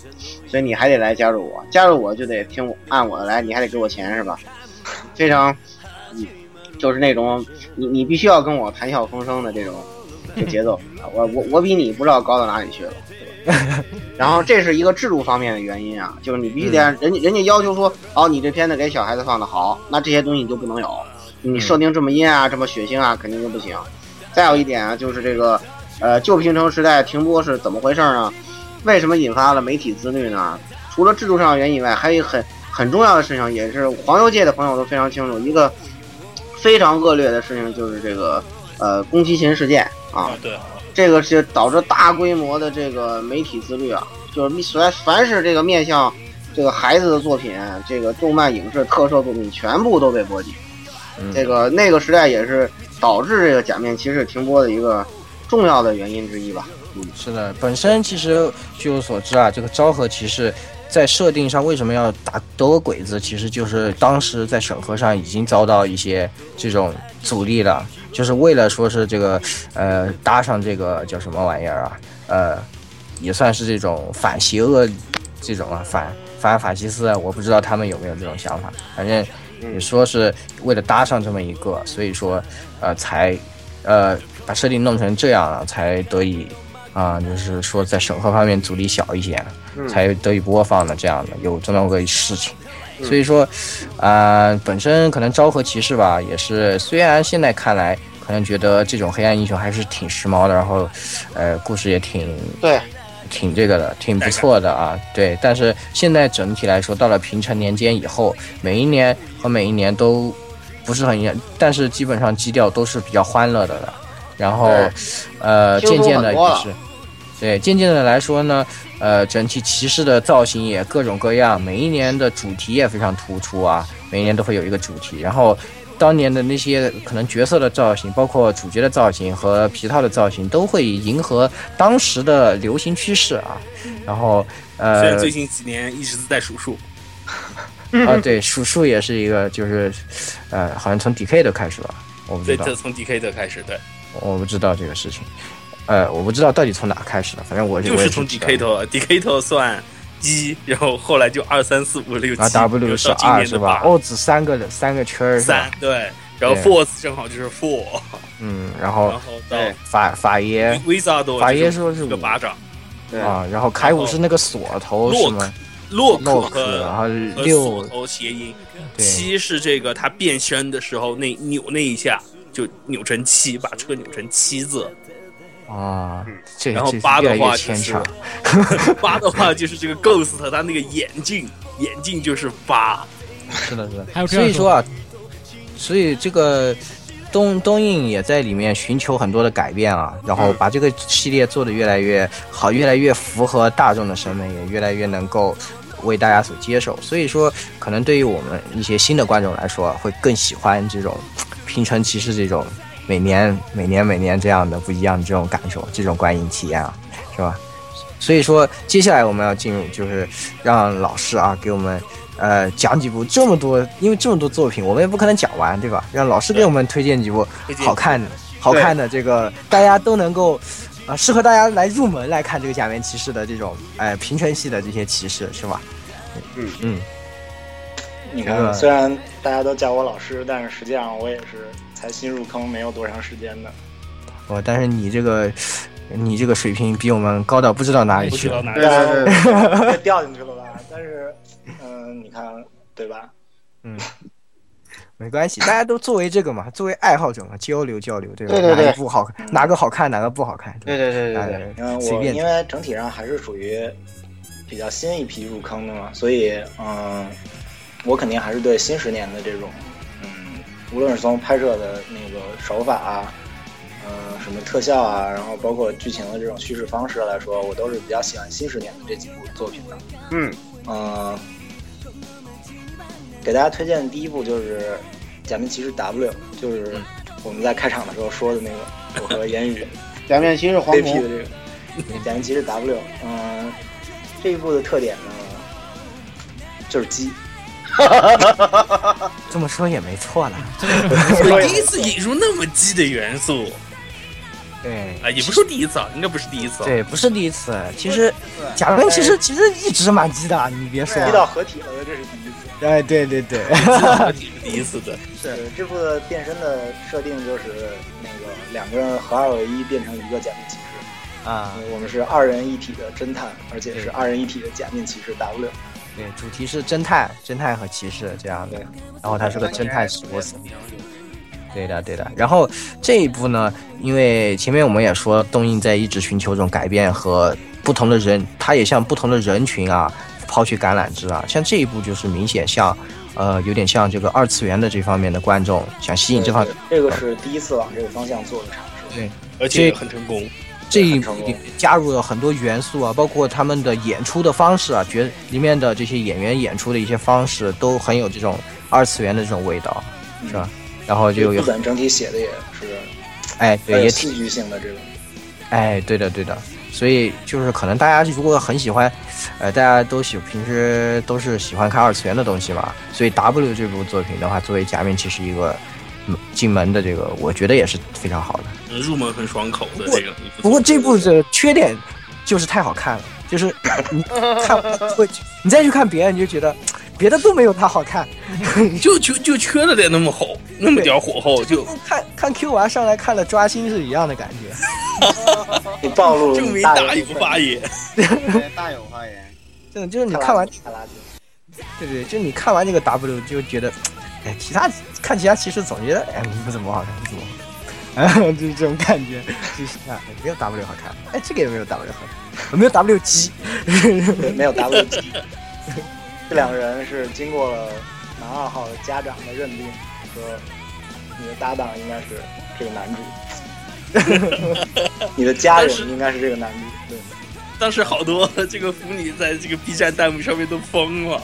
所以你还得来加入我，加入我就得听我按我的来，你还得给我钱是吧？非常，嗯，就是那种你你必须要跟我谈笑风生的这种这节奏啊，我我我比你不知道高到哪里去了。然后这是一个制度方面的原因啊，就是你必须得人家人家要求说，哦，你这片子给小孩子放的好，那这些东西你就不能有，你设定这么阴啊，这么血腥啊，肯定就不行。再有一点啊，就是这个，呃，旧平成时代停播是怎么回事呢？为什么引发了媒体自律呢？除了制度上的原因以外，还有一个很很重要的事情，也是黄油界的朋友都非常清楚，一个非常恶劣的事情就是这个呃宫崎勤事件啊啊，，对，这个是导致大规模的这个媒体自律啊，就是凡凡是这个面向这个孩子的作品，这个动漫、影视、特摄作品全部都被波及。嗯这个那个时代也是导致这个假面骑士停播的一个重要的原因之一吧。嗯是的，本身其实据我所知啊，这个昭和骑士在设定上为什么要打德国鬼子，其实就是当时在审核上已经遭到一些这种阻力了，就是为了说是这个呃搭上这个叫什么玩意儿啊，呃，也算是这种反邪恶这种啊反反法西斯啊，我不知道他们有没有这种想法，反正也说是为了搭上这么一个，所以说呃才呃把设定弄成这样了，才得以。啊，就是说在审核方面阻力小一些，嗯才得以播放的这样的有这么个事情。所以说，啊、本身可能昭和骑士吧，也是虽然现在看来可能觉得这种黑暗英雄还是挺时髦的，然后，呃，故事也挺对，挺这个的，挺不错的啊。对，但是现在整体来说，到了平成年间以后，每一年和每一年都不是很一样，但是基本上基调都是比较欢乐的了。然后，呃，渐渐的也是，对，渐渐的来说呢，呃，整体骑士的造型也各种各样，每一年的主题也非常突出啊，每一年都会有一个主题。然后，当年的那些可能角色的造型，包括主角的造型和皮套的造型，都会迎合当时的流行趋势啊。然后，呃虽呃然，最近几年一直在数数，啊，对，数数也是一个，就是，呃，好像从 DK 的开始吧，我不知对，道。对从 DK 的开始，对，我不知道这个事情，呃，我不知道到底从哪开始的，反正我就是从知道。DK 头，DK 头算一，然后后来就二三四五六七，然后 W 是到今二是吧？年的八哦，只三个三个圈儿是吧三？对，然后 Force 正好就是 Four，嗯，然后然后到对法法爷 Wizard 法爷说是五个巴掌，对啊，然后凯五是那个锁头是吗？洛克洛克，然和后锁头谐音，对七是这个他变身的时候那扭那一下就扭成七，把车扭成七字。啊，这然后这八的话就是牵强，八的话就是这个 Ghost 他那个眼镜，眼镜就是八。是的，是的。还有所以说啊，所以这个东东映也在里面寻求很多的改变啊，然后把这个系列做得越来越好，越来越符合大众的审美，也越来越能够为大家所接受。所以说，可能对于我们一些新的观众来说，会更喜欢这种平成骑士这种每年每年每年这样的不一样的这种感受，这种观影体验啊，是吧？所以说，接下来我们要进入，就是让老师啊给我们呃讲几部这么多，因为这么多作品，我们也不可能讲完，对吧？让老师给我们推荐几部好看的、好看的这个大家都能够啊、适合大家来入门来看这个假面骑士的这种哎、平成系的这些骑士，是吧？嗯嗯，你看，虽然大家都叫我老师，但是实际上我也是才新入坑，没有多长时间的。哦，但是你这个你这个水平比我们高到不知道哪里去了。不知道哪对 掉进去了吧？但是，嗯、你看，对吧？嗯，没关系，大家都作为这个嘛，作为爱好者嘛，交流交流，对吧？对对对哪一部好看，哪个好看，哪个不好看，对对对对对，哎嗯，我随便因为整体上还是属于比较新一批入坑的嘛，所以嗯，我肯定还是对新十年的这种，嗯，无论是从拍摄的那个手法啊，嗯、什么特效啊，然后包括剧情的这种叙事方式来说，我都是比较喜欢新十年的这几部作品的。嗯，呃、给大家推荐的第一部就是《假面骑士 W》，就是我们在开场的时候说的那个，我和言语 假面骑士黄 VP 的，这个《假面骑士 W》。嗯、这一部的特点呢，就是鸡。这么说也没错了。我第一次引入那么鸡的元素对啊，也不是说第一次啊，应该不是第一次啊。对，不是第一次。其实假面其实其实一直蛮鸡的，你别说。鸡到合体了，这是第一次。哎，对对对，是第一次的，是这部的变身的设定就是那个两个人合二为一变成一个假面骑士。啊，我们是二人一体的侦探，而且是二人一体的假面骑士 W。对，主题是侦探、侦探和骑士这样的。然后他是个侦探史波斯。对的，对的。然后这一部呢，因为前面我们也说，东映在一直寻求这种改变和不同的人，他也向不同的人群啊抛去橄榄枝啊。像这一部就是明显像，呃，有点像这个二次元的这方面的观众，想吸引这方对这个是第一次往这个方向做的尝试。对而且很成功。这一加入了很多元素啊，包括他们的演出的方式啊，觉里面的这些演员演出的一些方式都很有这种二次元的这种味道，是吧？然后就有日本整体写的也是哎对也挺戏剧性的这种。哎对的对的，所以就是可能大家如果很喜欢，呃大家都喜平时都是喜欢看二次元的东西嘛，所以 W 这部作品的话，作为假面骑士一个嗯进门的这个，我觉得也是非常好的。嗯入门很爽口的这个。不过这部的缺点就是太好看了，就是 你看会，你再去看别人，你就觉得别的都没有它好看。就就就缺了点那么吼，那么点火候，就看看 Q 娃上来看了抓心是一样的感觉。你暴露证明大大有发言。大有发言。真的就是你看完，看垃圾，对对，就你看完这个 W 就觉得，哎，其他看其他其实总觉得，哎，不怎么好看，不怎么好看，啊，就是这种感觉，就是啊，没有 W 好看，哎，这个也没有 W 好看，没有 W 鸡，没有 W 级。这两个人是经过了男二号的家长的认定，说你的搭档应该是这个男主，你的家人应该是这个男主。对，当时好多这个腐女在这个 B 站弹幕上面都疯了。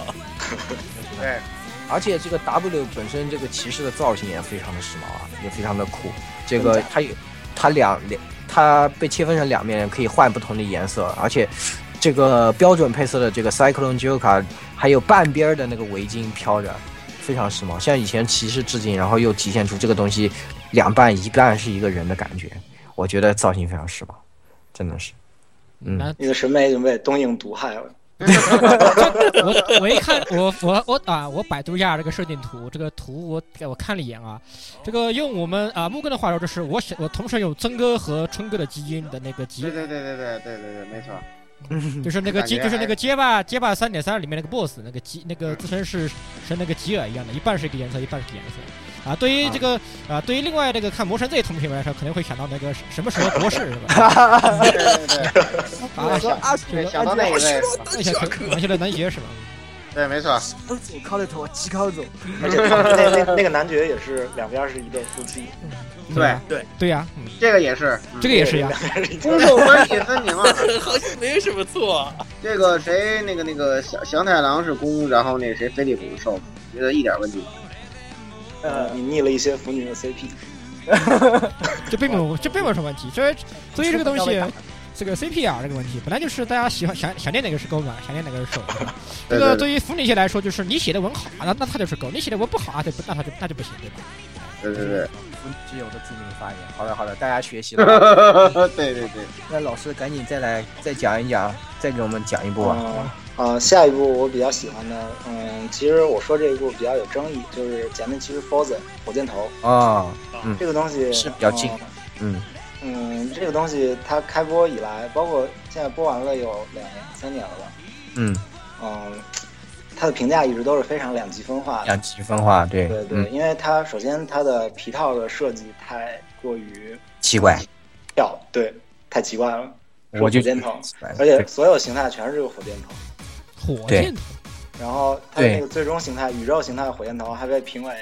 对，而且这个 W 本身这个骑士的造型也非常的时髦啊，也非常的酷。这个它有它两两，它被切分成两面，可以换不同的颜色，而且这个标准配色的这个 Cyclone Joka 还有半边儿的那个围巾飘着，非常时髦，向以前骑士致敬，然后又体现出这个东西两半一半是一个人的感觉，我觉得造型非常时髦，真的是。嗯那你的审美已经被东映毒害了。我我一看我我我啊，我百度一下这个设定图，这个图我我看了一眼啊，这个用我们啊木根的话说，就是我想我同时有曾哥和春哥的基因的那个基对，对对对对对对对，没错。就是那个基，感觉就是那个街霸街霸三点三里面那个 BOSS 那个基那个自身是是那个吉尔一样的，一半是一个颜色，一半是颜色。啊，对于这个啊，对于另外这个看魔神 Z 同学们来说，可能会想到那个什么时候博士是吧？对对对，啊，说阿对想到那一位是吧？那想玩起了男爵是吧？对，没错。走靠着头，极靠走。而且 那那那个男爵也是两边是一对夫妻，对对对呀，嗯这个也是，这个也是呀。攻对。受关系分明啊。好像没什么错、啊。这个谁，那个那个祥祥太郎是攻，然后那谁菲利普是受，觉得一点问题没有。呃，你腻了一些腐女的 CP，这并没有这并没有什么问题。这 所以这个东西，这个 CP 啊这个问题，本来就是大家喜欢想想念哪个是攻嘛，想念哪个是手。这个对于腐女界来说，就是你写的文好，那那他就是狗；你写的文不好啊，对，那他就那就不行，对吧？对对对只有的著名发言。好的好的，大家学习了。对对对，那老师赶紧再来再讲一讲，再给我们讲一部啊。嗯啊，下一部我比较喜欢的，嗯，其实我说这一部比较有争议，就是《假面骑士 Forza》火箭头哦，嗯这个东西是比较近嗯嗯嗯，这个东西它开播以来，包括现在播完了有两年、三年了吧，嗯，嗯，它的评价一直都是非常两极分化的。两极分化，对对对，嗯，因为它首先它的皮套的设计太过于奇怪，跳，对，太奇怪了，我就火箭头，而且所有形态全是这个火箭头。火箭头，然后它那个最终形态宇宙形态火箭头还被评为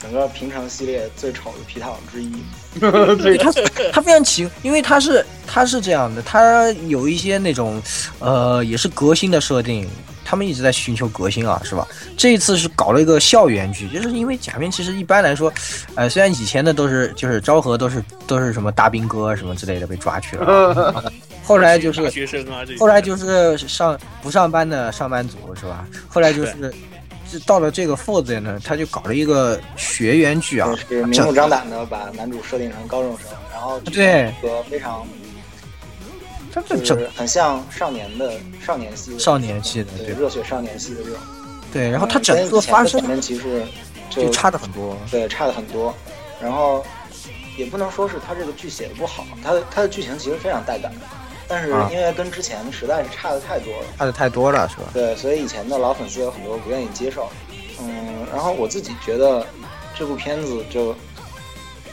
整个平成系列最丑的皮套之一。对。它它非常奇，因为它是它是这样的，它有一些那种呃也是革新的设定，他们一直在寻求革新啊，是吧？这一次是搞了一个校园剧，就是因为假面其实一般来说，呃，虽然以前的都是就是昭和都是都是什么大兵哥什么之类的被抓去了，后来就是学生啊，后来就是上不上班的上班族是吧？后来就是就到了这个 Forza 呢，他就搞了一个学员剧啊就，是明目张胆的把男主设定成高中生，然后对一个非常他这整就是很像少年的少年系的少年系的热血少年系的这种。对，然后他嗯整个发生跟以前的假面骑士就就差的很多，对差的很多，然后也不能说是他这个剧写的不好，他的他的剧情其实非常带感，但是啊因为跟之前实在是差的太多了。差的太多了是吧？对，所以以前的老粉丝有很多不愿意接受。嗯，然后我自己觉得这部片子就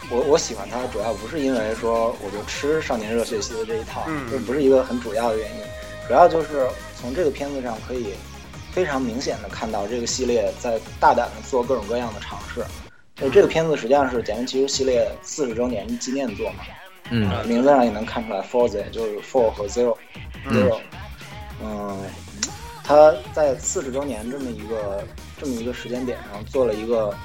我我喜欢它，主要不是因为说我就吃少年热血系的这一套，嗯。这不是一个很主要的原因，主要就是从这个片子上可以非常明显的看到这个系列在大胆的做各种各样的尝试。就这个片子实际上是《假面骑士》系列四十周年纪念作嘛，嗯。呃名字上也能看出来 Forza 就是 Four 和 Zero Zero，嗯，他在四十周年这么一个这么一个时间点上做了一个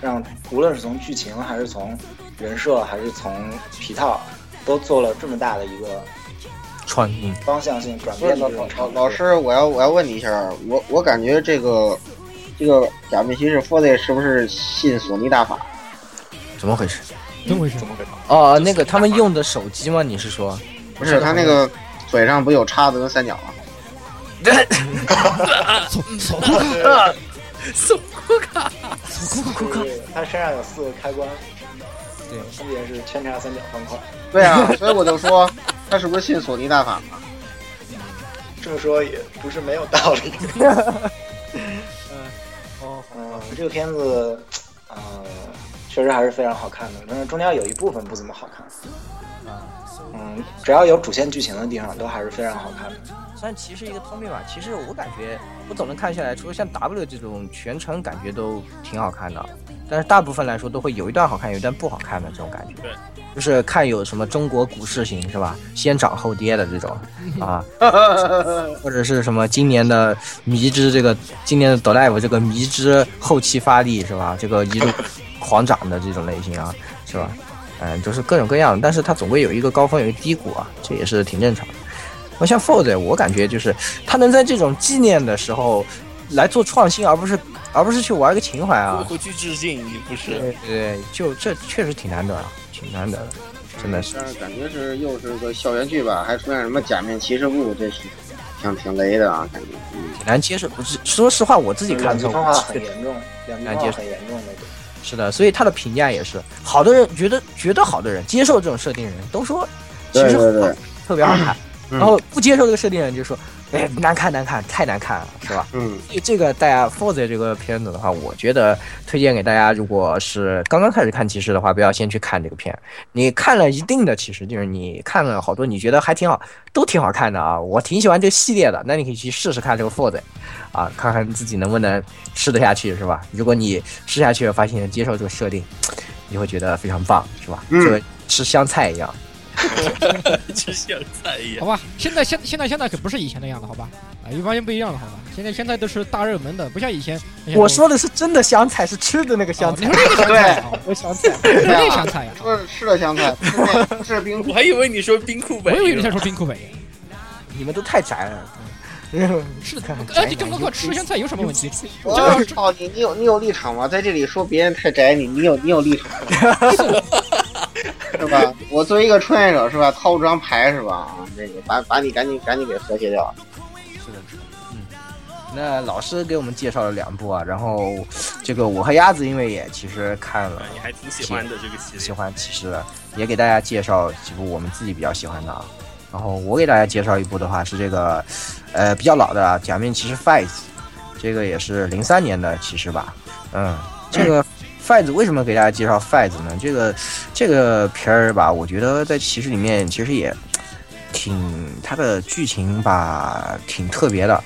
让无论是从剧情还是从人设还是从皮套，都做了这么大的一个创新。方向性转变的这种老尝试。老师，我要我要问你一下，我我感觉这个这个假面骑士 f o r 是不是信索尼大法？怎么回事？怎么回事？怎么回事？哦，那个他们用的手机吗？你是说？不是，他那个嘴上不有叉子跟三角吗？索索库卡，送库卡，索库卡，是它身上有四个开关，对，分别是圈叉、三角、方块。对啊，所以我就说他是不是信索尼大法嘛？这么说也不是没有道理。嗯哦，嗯，这个片子，呃，确实还是非常好看的，但是中间有一部分不怎么好看。啊，嗯，只要有主线剧情的地方，都还是非常好看的。但其实一个通病吧，其实我感觉我总能看下来，除了像 W 这种全程感觉都挺好看的，但是大部分来说都会有一段好看，有一段不好看的这种感觉。对，就是看有什么中国股市型是吧？先涨后跌的这种啊，或者是什么今年的迷之这个今年的 d o Live 这个迷之后期发力是吧？这个一路狂涨的这种类型啊，是吧？嗯，就是各种各样的，但是它总归有一个高峰，有一个低谷啊，这也是挺正常的。那像 Fold，我感觉就是他能在这种纪念的时候来做创新，而不是而不是去玩个情怀啊。回去致敬，你不是？对对，就这确实挺难得啊，挺难得的，真的是。但是感觉是又是个校园剧吧，还出现什么假面骑士部，这是挺挺雷的啊，感觉。嗯，挺难接受。不是，说实话，我自己看两的时候极分化很严重，难接受很严重那种。是的，所以他的评价也是，好的人觉得觉得好的人接受这种设定人都说其实对对对，特别好看，嗯然后不接受这个设定的人就说，哎，难看难看，太难看了，是吧？嗯，所以这个大家 f o r z 这个片子的话，我觉得推荐给大家，如果是刚刚开始看骑士的话，不要先去看这个片。你看了一定的骑士，就是你看了好多，你觉得还挺好，都挺好看的啊，我挺喜欢这个系列的，那你可以去试试看这个 f o r z 啊，看看自己能不能吃得下去，是吧？如果你吃下去，发现接受这个设定，你会觉得非常棒，是吧？嗯就跟吃香菜一样。就像菜一样。好吧，现在现现在现在可不是以前那样的，好吧？啊，又发现不一样了，好吧？现在现在都是大热门的，不像以前。我说的是真的香菜，是吃的那个香菜说，那个香菜啊，我香菜。那个香菜呀？说是吃的香菜，不是 冰我还以为你说冰库北，我以为你在说冰库北。你们都太宅了。是的看，哎，你跟哥哥吃香菜有什么问题？我操你！你有你有立场吗？在这里说别人太宅你，你有你有立场吗，是吧？我作为一个创业者是吧，掏出张牌是吧？啊，这个把把你赶紧赶紧给和谐掉。是的，是的，嗯。那老师给我们介绍了两部啊，然后这个我和鸭子因为也其实看了啊，你还挺喜欢的这个系喜。欢骑士的，也给大家介绍几部我们自己比较喜欢的啊。然后我给大家介绍一部的话是这个，呃，比较老的啊，《假面骑士 Fight》，这个也是零三年的骑士吧。嗯，这个 Fight 为什么给大家介绍 Fight 呢？这个这个片儿吧，我觉得在骑士里面其实也挺它的剧情吧，挺特别的。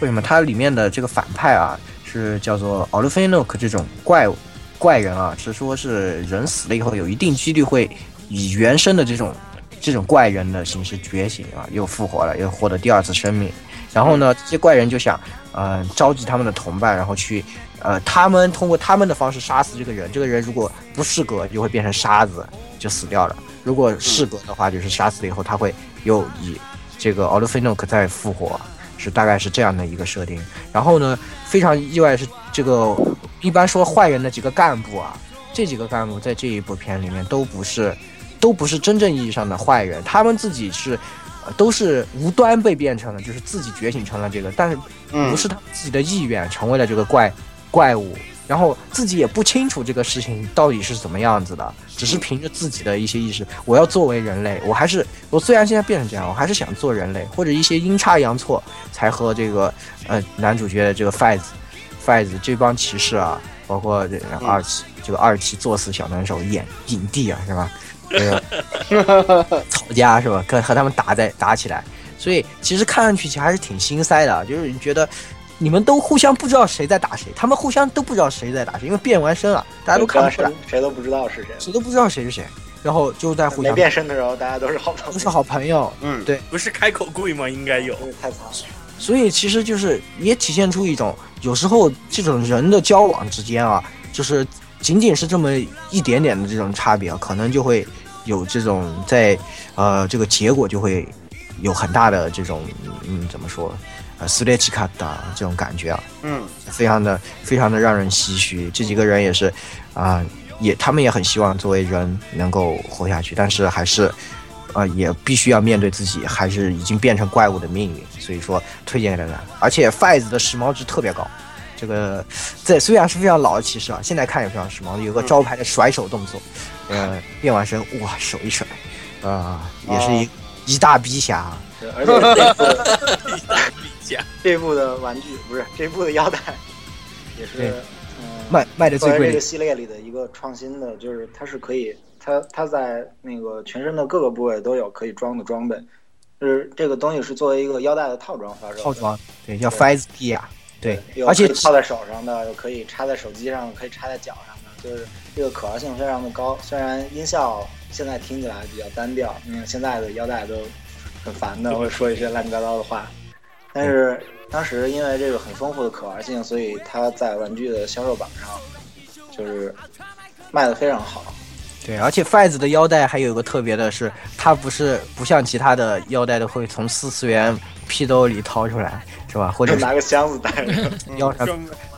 为什么？它里面的这个反派啊，是叫做奥利菲诺克这种怪物怪人啊，是说是人死了以后有一定几率会以原生的这种这种怪人的形式觉醒啊，又复活了，又获得第二次生命。然后呢，这些怪人就想，呃，召集他们的同伴，然后去，呃，他们通过他们的方式杀死这个人。这个人如果不适格，就会变成沙子，就死掉了；如果适格的话，就是杀死了以后，他会又以这个奥利菲诺克再复活，是大概是这样的一个设定。然后呢，非常意外是这个一般说坏人的几个干部啊，这几个干部在这一部片里面都不是，都不是真正意义上的坏人，他们自己是。都是无端被变成了，就是自己觉醒成了这个，但是不是他自己的意愿成为了这个怪怪物，然后自己也不清楚这个事情到底是怎么样子的，只是凭着自己的一些意识，我要作为人类，我还是我虽然现在变成这样，我还是想做人类，或者一些阴差阳错才和这个呃男主角的这个 Fiz Fiz 这帮骑士啊，包括这个二期、这个二期作死小能手演影帝啊，是吧？这个 吵架是吧？跟和他们打在打起来，所以其实看上去其实还是挺心塞的，就是你觉得你们都互相不知道谁在打谁，他们互相都不知道谁在打谁，因为变完身了，大家都看不出来谁，都不知道是谁。谁都不知道谁是谁，然后就在互没相变身的时候，大家都是好朋友。都是好朋友，嗯，对不是开口跪吗？应该有。太惨了。所以其实就是也体现出一种有时候这种人的交往之间啊，就是仅仅是这么一点点的这种差别啊，可能就会有这种在呃这个结果就会有很大的这种嗯怎么说呃斯列奇卡达这种感觉啊，嗯，非常的非常的让人唏嘘。这几个人也是啊、也他们也很希望作为人能够活下去，但是还是啊、也必须要面对自己还是已经变成怪物的命运。所以说推荐给大家，而且 Five 的时髦值特别高。这个在虽然是非常老的骑士啊，现在看也非常时髦，有个招牌的甩手动作，呃，变完身哇手一甩，啊、也是一、一大逼侠。对而且这部 一下，这部的玩具不是这部的腰带，也是嗯卖卖的作为这个最贵的，系列里的一个创新的，就是它是可以，它它在那个全身的各个部位都有可以装的装备，就是这个东西是作为一个腰带的套装发售。套装，对，叫 Fize P 啊，对，有而且套在手上的，有可以插在手机上，可以插在脚上的，就是这个可玩性非常的高。虽然音效现在听起来比较单调，因为现在的腰带都很烦的，会说一些乱七八糟的话，但是当时因为这个很丰富的可玩性，所以它在玩具的销售榜上就是卖的非常好。对，而且 Fize 的腰带还有一个特别的是，它不是不像其他的腰带都会从四次元屁兜里掏出来，是吧？或者拿个箱子带着，腰上。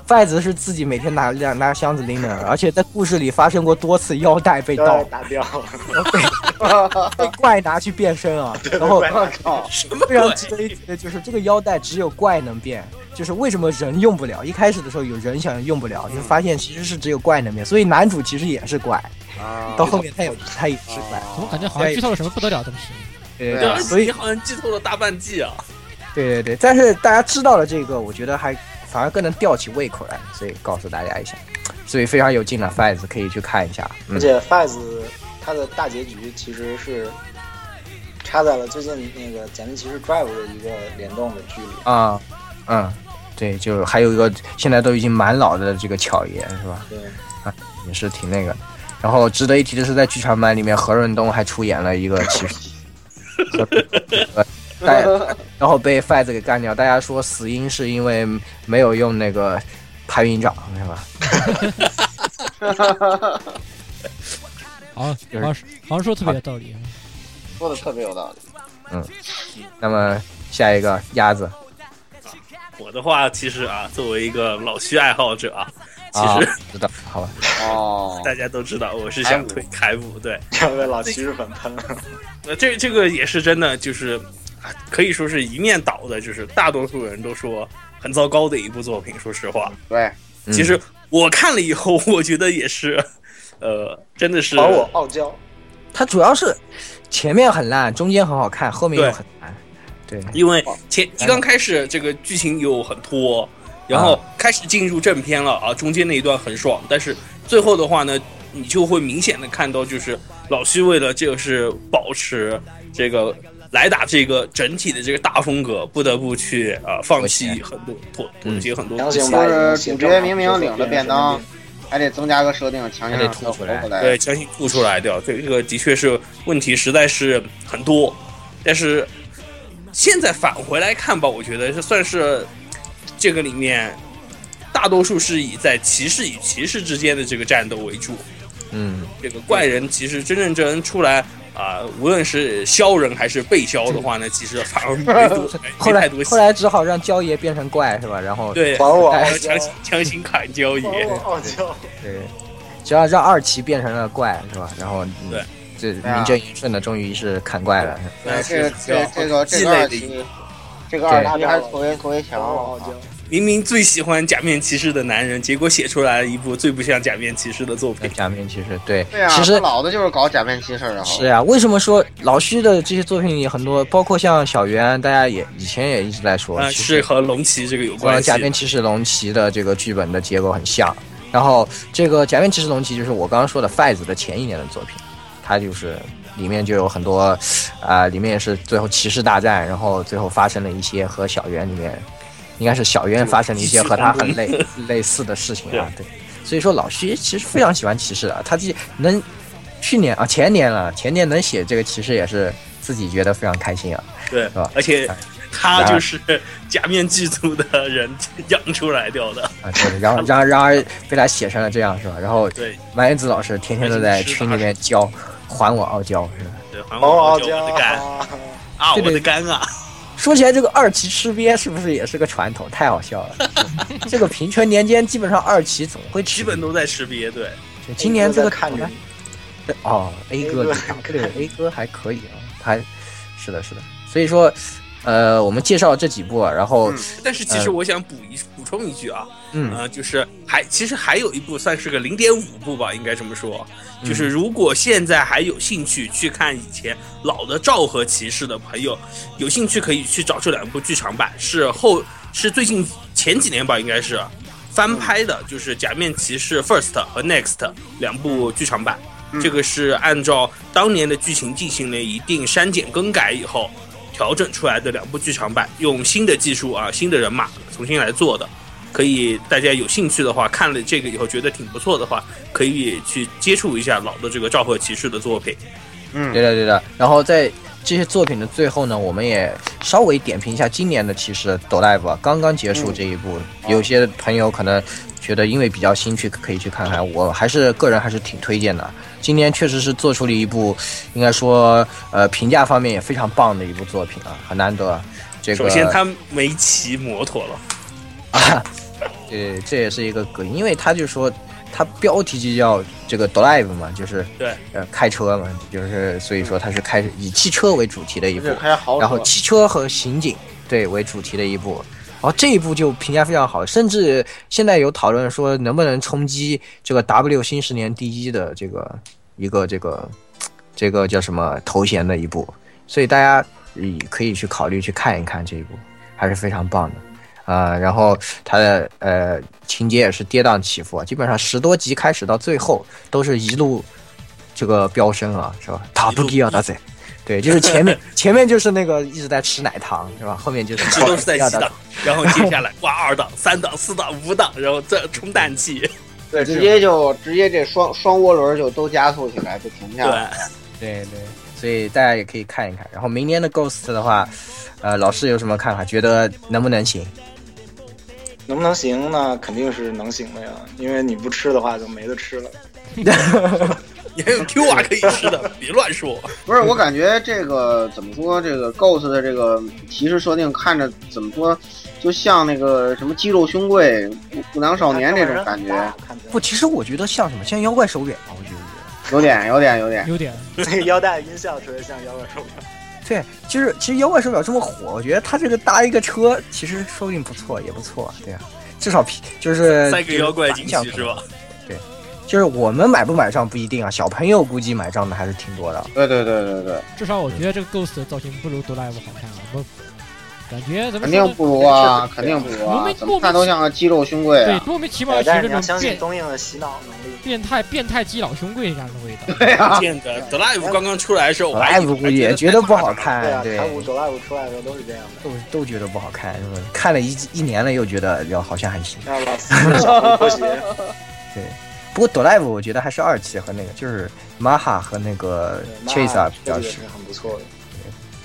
Fize 是自己每天拿两拿箱子拎着，而且在故事里发生过多次腰带被要盗，打掉。被怪拿去变身啊。然后我靠，非常值得一提的就是这个腰带只有怪能变，就是为什么人用不了？一开始的时候有人想用不了，就发现其实是只有怪能变，所以男主其实也是怪，啊到后面他有他也是怪。怎么感觉好像剧透了什么不得了的东西？对对啊对，所以好像剧透了大半季啊！对对对，但是大家知道了这个，我觉得还反而更能吊起胃口来，所以告诉大家一下，所以非常有劲的 Fize 可以去看一下。嗯而，且 Fize 它的大结局其实是插在了最近那个《假面骑士 Drive》的一个联动的剧里。啊，嗯，对，就是还有一个现在都已经蛮老的这个巧爷是吧？对，啊也是挺那个。然后值得一提的是，在剧场版里面，何润东还出演了一个骑士，然后被 faze 给干掉。大家说死因是因为没有用那个排云掌，是吧？好，好像好像说特别有道理。说的特别有道理。嗯那么下一个鸭子我的话，其实啊，作为一个老虚爱好者啊，其啊实、，知道好吧？哦，大家都知道，我是想推开武，对，要被老骑士粉喷。呃，这这个也是真的，就是啊，可以说是一面倒的，就是大多数人都说很糟糕的一部作品。说实话，对，嗯其实我看了以后，我觉得也是，呃，真的是把我傲娇，它主要是前面很烂，中间很好看，后面又很烂。对，因为前一刚开始这个剧情又很拖，然后开始进入正片了啊，中间那一段很爽，但是最后的话呢，你就会明显的看到，就是老徐为了就是保持这个来打这个整体的这个大风格，不得不去啊、呃放弃很多妥妥协很多就是主角明明领了便当，还得增加个设定，强行吐出来。对，强行吐出来掉，这个的确是问题，实在是很多。但是现在返回来看吧，我觉得是算是这个里面大多数是以在骑士与骑士之间的这个战斗为主。嗯，这个怪人其实真正真出来啊、无论是削人还是被削的话呢，其实反而没多 后来没太多后。来只好让焦爷变成怪是吧？然后对，还我强，行强行砍焦爷。傲娇。对，只要让二奇变成了怪是吧？然后嗯对，这名正言顺的终于是砍怪了。对，这个这个这个这个二期，这个二期还是特别特别强傲娇。明明最喜欢假面骑士的男人，结果写出来了一部最不像假面骑士的作品。假面骑士对，对啊，其实老的就是搞假面骑士的，是呀、为什么说老徐的这些作品里很多，包括像小圆，大家也以前也一直在说，啊，是和龙骑这个有关系。假面骑士龙骑的这个剧本的结构很像。然后这个假面骑士龙骑就是我刚刚说的 Fize 的前一年的作品，它就是里面就有很多，啊、里面也是最后骑士大战，然后最后发生了一些和小圆里面，应该是小渊发生了一些和他很类 类似的事情啊，对。所以说老徐其实非常喜欢骑士啊，他自己能去年啊前年了，前年能写这个骑士也是自己觉得非常开心啊。对是吧，而且他就是假面剧组的人养出来掉的。啊，对，然后然后然而被他写成了这样是吧？然后对满原子老师天天都在群里面教还我傲娇是吧？对，还我傲娇我的肝，啊，我的肝啊！说起来，这个二期吃鳖是不是也是个传统？太好笑了。这个平成年间，基本上二期总会吃。基本都在吃鳖，对，就今年这个看着你，哦，A 哥对 A 哥还可以啊，他是的，是的。所以说，呃，我们介绍这几部啊，然后嗯但是其实我想补一补充一句啊，嗯呃，就是还其实还有一部算是个零点五部吧，应该这么说。嗯就是如果现在还有兴趣去看以前老的昭和骑士的朋友，有兴趣可以去找这两部剧场版，是后是最近前几年吧，应该是翻拍的，就是《假面骑士 First》和 Next 两部剧场版。嗯这个是按照当年的剧情进行了一定删减更改以后调整出来的两部剧场版，用新的技术啊、新的人马重新来做的。可以，大家有兴趣的话，看了这个以后觉得挺不错的话，可以去接触一下老的这个昭和骑士的作品。嗯对的对的。然后在这些作品的最后呢，我们也稍微点评一下今年的其实《哆啦 A 梦》刚刚结束这一部，有些朋友可能觉得因为比较新去可以去看看，我还是个人还是挺推荐的。今年确实是做出了一部，应该说呃评价方面也非常棒的一部作品啊，很难得。这个首先，他没骑摩托了，啊，对，这也是一个梗，因为他就说他标题就叫这个 drive 嘛，就是对呃开车嘛，就是所以说他是开以汽车为主题的一部然后，汽车和刑警对为主题的一部。然后这一部就评价非常好，甚至现在有讨论说能不能冲击这个 W 新十年第一的这个一个这个这个叫什么头衔的一部，所以大家也可以去考虑去看一看这一部，还是非常棒的。啊、然后它的呃情节也是跌宕起伏啊，基本上十多集开始到最后都是一路这个飙升啊，是吧？塔布基亚达仔，对，就是前面前面就是那个一直在吃奶糖，是吧？后面就是这都是在塔布基亚达几档，然后接下来 挂二档、三档、四档、五档，然后再充氮气。对，直接就直接这双双涡轮就都加速起来，就停不下对来。，对对，所以大家也可以看一看。然后明年的 Ghost 的话，呃，老师有什么看法？觉得能不能行？能不能行呢？肯定是能行的呀，因为你不吃的话就没得吃了。你还有 Q 啊可以吃的，别乱说。不是，我感觉这个怎么说？这个 Ghost 的这个骑士设定看着怎么说，就像那个什么肌肉兄贵、不不良少年这种感觉，不，其实我觉得像什么，像妖怪手表，我觉得。有点有点有点。有点那个 腰带音效特别像妖怪手表。对，就是其实妖怪手表这么火，我觉得它这个搭一个车，其实说不定不错，也不错，对啊，至少皮就是塞个妖怪进就是去是吧？就是我们买不买账不一定啊，小朋友估计买账的还是挺多的。对对对对对，至少我觉得这个 Ghost 的造型不如哆啦 A 梦好看啊！不，感觉怎么肯定不如啊，肯定不如啊怎么看都像个肌肉兄贵对啊。莫名其妙哎但是的起这种变东映的洗脑能力。变态变态基佬兄贵这样的味道。对啊不，见得。The Live 刚刚出来的时候，我还以 live 为估计也觉得不好看，对啊，对，台舞哆啦 A 出来的时候都是这样的。都都觉得不好看，是吧？看了一一年了，又觉得要好像还行。那老师小红拖鞋，不过 Drive 我觉得还是二期和那个就是玛哈和那个 Chase 啊比较是很不错的。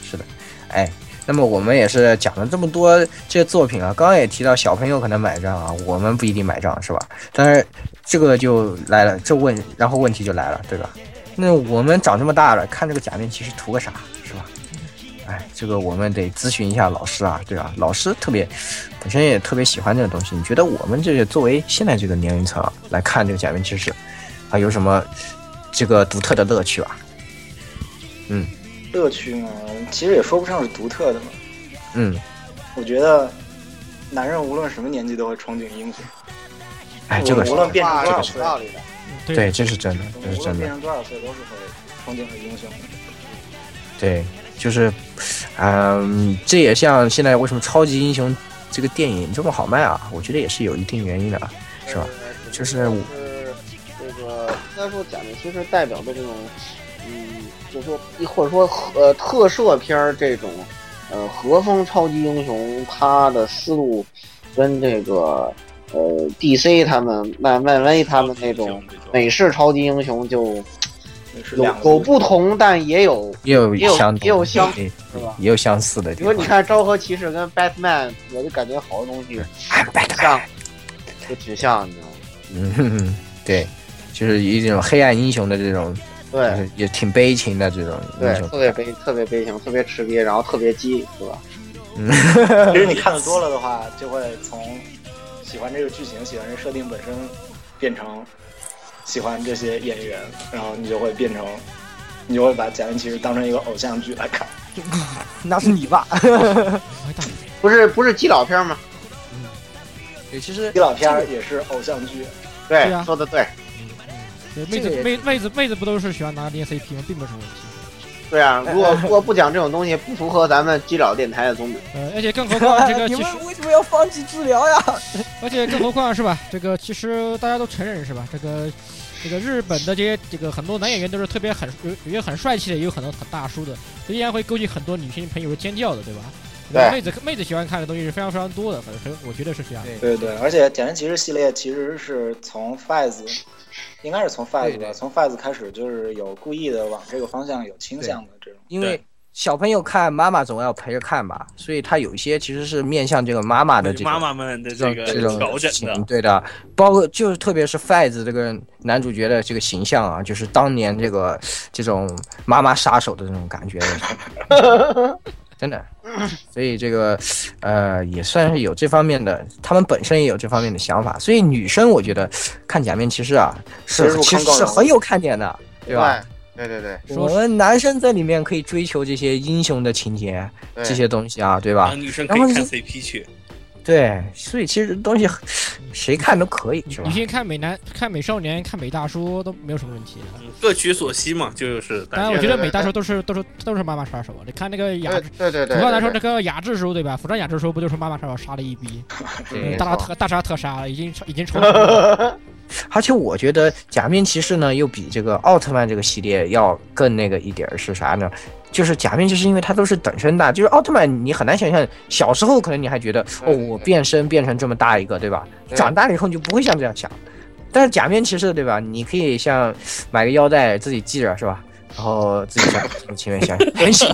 是的，哎，那么我们也是讲了这么多这些作品啊，刚刚也提到小朋友可能买账啊，我们不一定买账是吧？但是这个就来了，这问，然后问题就来了，对吧？那我们长这么大了，看这个假面骑士图个啥，是吧？哎，这个我们得咨询一下老师啊，对吧？老师特别本身也特别喜欢这个东西，你觉得我们这个作为现在这个年龄层啊来看这个假面骑士啊，有什么这个独特的乐趣吧？嗯乐趣呢，其实也说不上是独特的嘛。嗯，我觉得男人无论什么年纪都会憧憬英雄。哎，这个是无论变成多少岁，是有道理的。对对，这是真的，这是真的无论变。成多少岁都是会憧憬和英雄的。对，就是，嗯，这也像现在为什么超级英雄这个电影这么好卖啊？我觉得也是有一定原因的，是吧？呃就是是这个应该说讲的其实代表的这种，嗯，就是说或者说呃特摄片儿这种，呃和风超级英雄，他的思路跟这个呃 DC 他们漫漫威他们那种美式超级英雄就有有不同，但也有也有也有相同也有相对是吧也有相似的地方。比如你看昭和骑士跟 Batman，我就感觉好多东西哎，拜挺像，就挺像，你知道吗？嗯哼哼，对，就是一种黑暗英雄的这种，对也挺悲情的这种英对，雄。特别悲，特别悲情，特别吃瘪，然后特别鸡，是吧？嗯，其实你看的多了的话，就会从喜欢这个剧情、喜欢这个设定本身，变成喜欢这些演员，然后你就会变成，你就会把《假面骑士》当成一个偶像剧来看。那是你吧？不是不是基佬片吗？嗯对，其实基佬片也是偶像剧，对，对啊说的对，对妹子妹妹子妹子不都是喜欢拿捏 CP 吗？并不是问题。对啊。如果如果不讲这种东西，不符合咱们基佬电台的宗旨。呃，而且更何况这个 你们为什么要放弃治疗呀？而且更何况是吧？这个其实大家都承认是吧？这个这个日本的这些这个很多男演员都是特别很有有些很帅气的，也有很多很大叔的，依然会勾起很多女性朋友的尖叫的，对吧？对妹子妹子喜欢看的东西是非常非常多的，反正我觉得是这样对。对对，而且《假面骑士》系列其实是从 Fiz，应该是从 Fiz 吧，从 Fiz 开始就是有故意的往这个方向有倾向的这种。因为小朋友看妈妈总要陪着看吧，所以他有一些其实是面向这个妈妈的这种妈妈们的这这个种这种调整的，对的，包括就是特别是 Fiz 这个男主角的这个形象啊，就是当年这个这种妈妈杀手的这种感觉，真的，所以这个呃也算是有这方面的，他们本身也有这方面的想法，所以女生我觉得看假面骑士啊是其实是很有看点的，对吧？对对对我们男生在里面可以追求这些英雄的情节，这些东西啊，对吧啊，？女生可以看 CP 去，对，所以其实东西谁看都可以，是吧女？性看美男、看美少年、看美大叔都没有什么问题。嗯各取所需嘛，就是大当然，我觉得美大叔都是都是都是妈妈杀手啊！你看那个雅对，对对对，主要来说，对这个雅致叔对吧？服装雅致叔不就是妈妈杀手杀了一逼，对大杀特大杀特杀了，已经已经超 了。而且我觉得假面骑士呢，又比这个奥特曼这个系列要更那个一点儿是啥呢？就是假面骑士，因为它都是等身大，就是奥特曼，你很难想象，小时候可能你还觉得哦，我变身变成这么大一个，对吧？长大了以后你就不会像这样想。但是假面骑士，对吧？你可以像买个腰带自己系着，是吧？然后自己想从前面想很 行，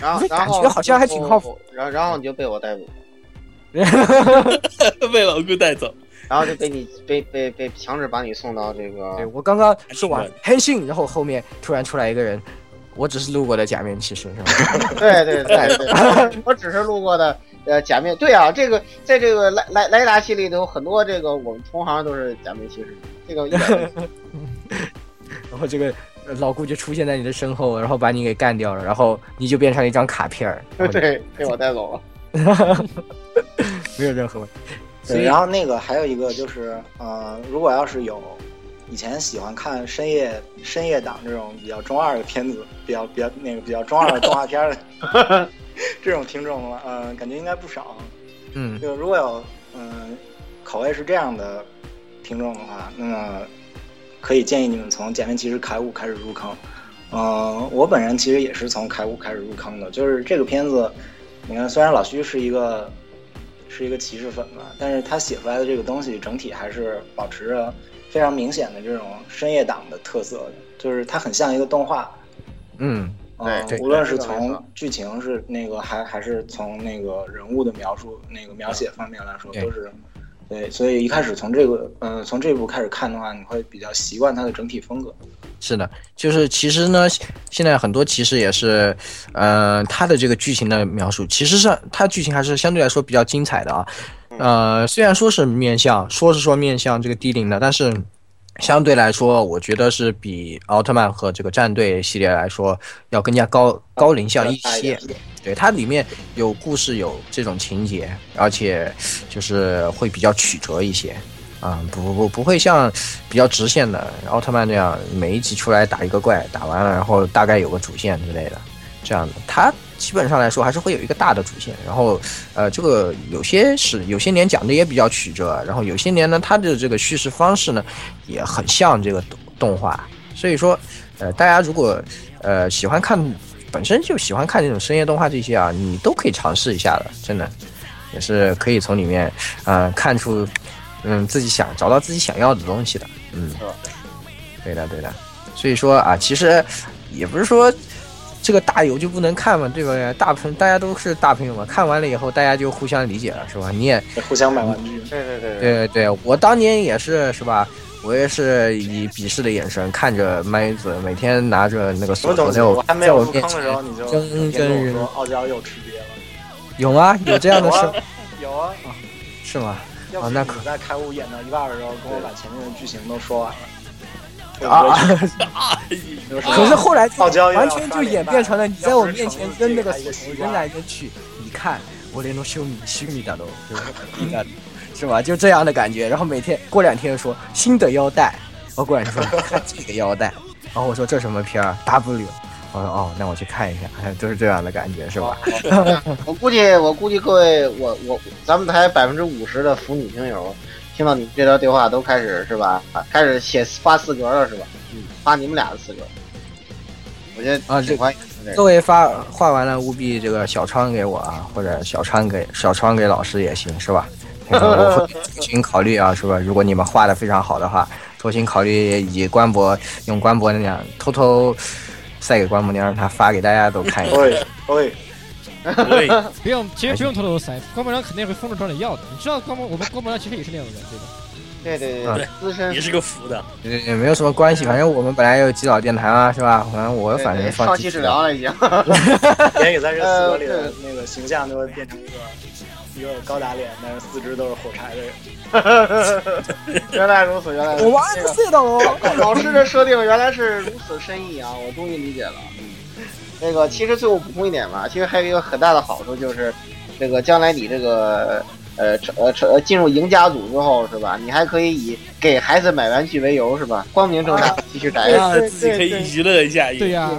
然后然感后觉好像还挺靠谱，然后然后你就被我逮捕，被老姑带走。然后就被你被被被强制把你送到这对个，我刚刚说完很黑信，然后后面突然出来一个人，我只是路过的假面骑士，是吧？对对对对，我只是路过的呃假面，对啊，这个在这个莱莱莱达系列里头有很多这个我们同行都是假面骑士，这个 然后这个呃老顾就出现在你的身后，然后把你给干掉了，然后你就变成了一张卡片儿，对被我带走了。没有任何问题。所对，然后那个还有一个就是，呃，如果要是有以前喜欢看深夜深夜档这种比较中二的片子，比较比较那个比较中二的动画片儿的 这种听众呃，感觉应该不少。嗯，就如果有嗯、口味是这样的听众的话，那么可以建议你们从《假面骑士铠武》开始入坑。嗯、我本人其实也是从铠武开始入坑的，就是这个片子，你看虽然老徐是一个是一个骑士粉吧，但是他写出来的这个东西整体还是保持着非常明显的这种深夜党的特色的，就是它很像一个动画。嗯，嗯对，无论是从剧情是那个，还还是从那个人物的描述、那个描写方面来说，都是对。所以一开始从这个，呃、从这部开始看的话，你会比较习惯它的整体风格。是的，就是其实呢，现在很多其实也是，呃，它的这个剧情的描述，其实上它剧情还是相对来说比较精彩的啊。呃，虽然说是面向，说是说面向这个低龄的，但是相对来说，我觉得是比奥特曼和这个战队系列来说要更加高高龄向一些。对，它里面有故事，有这种情节，而且就是会比较曲折一些。啊、不不不，不会像比较直线的奥特曼那样，每一集出来打一个怪，打完了然后大概有个主线之类的，这样的。它基本上来说还是会有一个大的主线，然后呃，这个有些是有些年讲的也比较曲折，然后有些年呢，它的这个叙事方式呢也很像这个动动画，所以说呃，大家如果呃喜欢看本身就喜欢看这种深夜动画这些啊，你都可以尝试一下的，真的也是可以从里面呃看出嗯自己想找到自己想要的东西的，嗯，对的对的。所以说啊，其实也不是说这个大友就不能看嘛，对吧？大朋大家都是大朋友嘛，看完了以后大家就互相理解了，是吧？你也互相买玩具。对对对对对，我当年也是，是吧？我也是以鄙视的眼神看着麦子每天拿着那个？锁头在我在我面有入坑的时候，前你就跟人跟傲娇又吃瘪了。有吗，有这样的事有啊，是吗？啊那可在开悟演到一半的时候，跟我把前面的剧情都说完了。啊！可可是后来完全就演变成了你在我面前扔那个锁头扔来扔去，你看我连都修米修米的都，就是 是吧？就这样的感觉。然后每天过两天说新的腰带，我过两天说看 这个腰带，然后我说这什么片儿 W，我说哦，那我去看一下，哎 都是这样的感觉，是吧？我估计，我估计各位，我我咱们台百分之五十的腐女听友，听到你这段对话都开始是吧？啊开始写发四格了是吧？嗯，发你们俩的四格。我觉得啊这挺欢迎的各位发画完了，务必这个小窗给我啊，或者小窗给小窗给老师也行，是吧？那个我会重新考虑啊，是吧？如果你们画的非常好的话，重新考虑以官博用官博那样偷偷塞给官博娘，让他发给大家都看一下。不用，其实不用偷偷塞，关博良肯定会疯着找你要的。你知道关博，我们关博良其实也是那样的人，对吧？对对啊对，资深也是个服的。也也没有什么关系，反正我们本来有基佬电台啊，是吧？反正我反正放弃治疗了已经。连给在这四格里呃的那个形象都会变成一个一个高大脸，但是四肢都是火柴的人。原来如此，原来如此。我娃子睡到了。这个 老师的设定原来是如此深意啊！我终于理解了。嗯，那个其实最后补充一点吧，其实还有一个很大的好处就是，这个将来你这个呃成呃成呃进入赢家组之后是吧？你还可以以给孩子买玩具为由是吧？光明正大继续宅。啊，自己可以娱乐一下。对呀、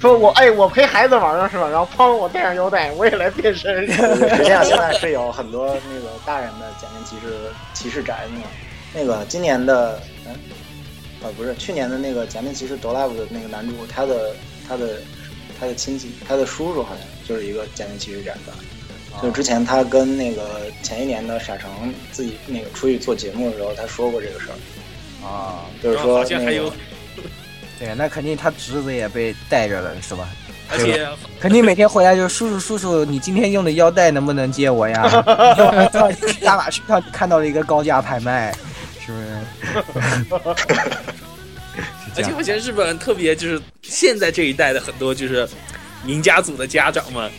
说我哎我陪孩子玩呢是吧？然后帮我带上腰带，我也来变身。实际上现在是有很多那个大人的假面骑士骑士宅呢。那个今年的嗯呃不是去年的那个假面骑士 d o Live 的那个男主，他的他的他的亲戚，他的叔叔好像就是一个假面骑士宅吧。就之前他跟那个前一年的傻成自己那个出去做节目的时候，他说过这个事儿，啊，就是说好像还有那个，对，那肯定他侄子也被带着了，是吧？而且肯定每天回来就是叔叔叔叔，你今天用的腰带能不能借我呀？去亚马逊上看到了一个高价拍卖，是不是？而且我觉得日本特别就是现在这一代的很多就是名家组的家长们，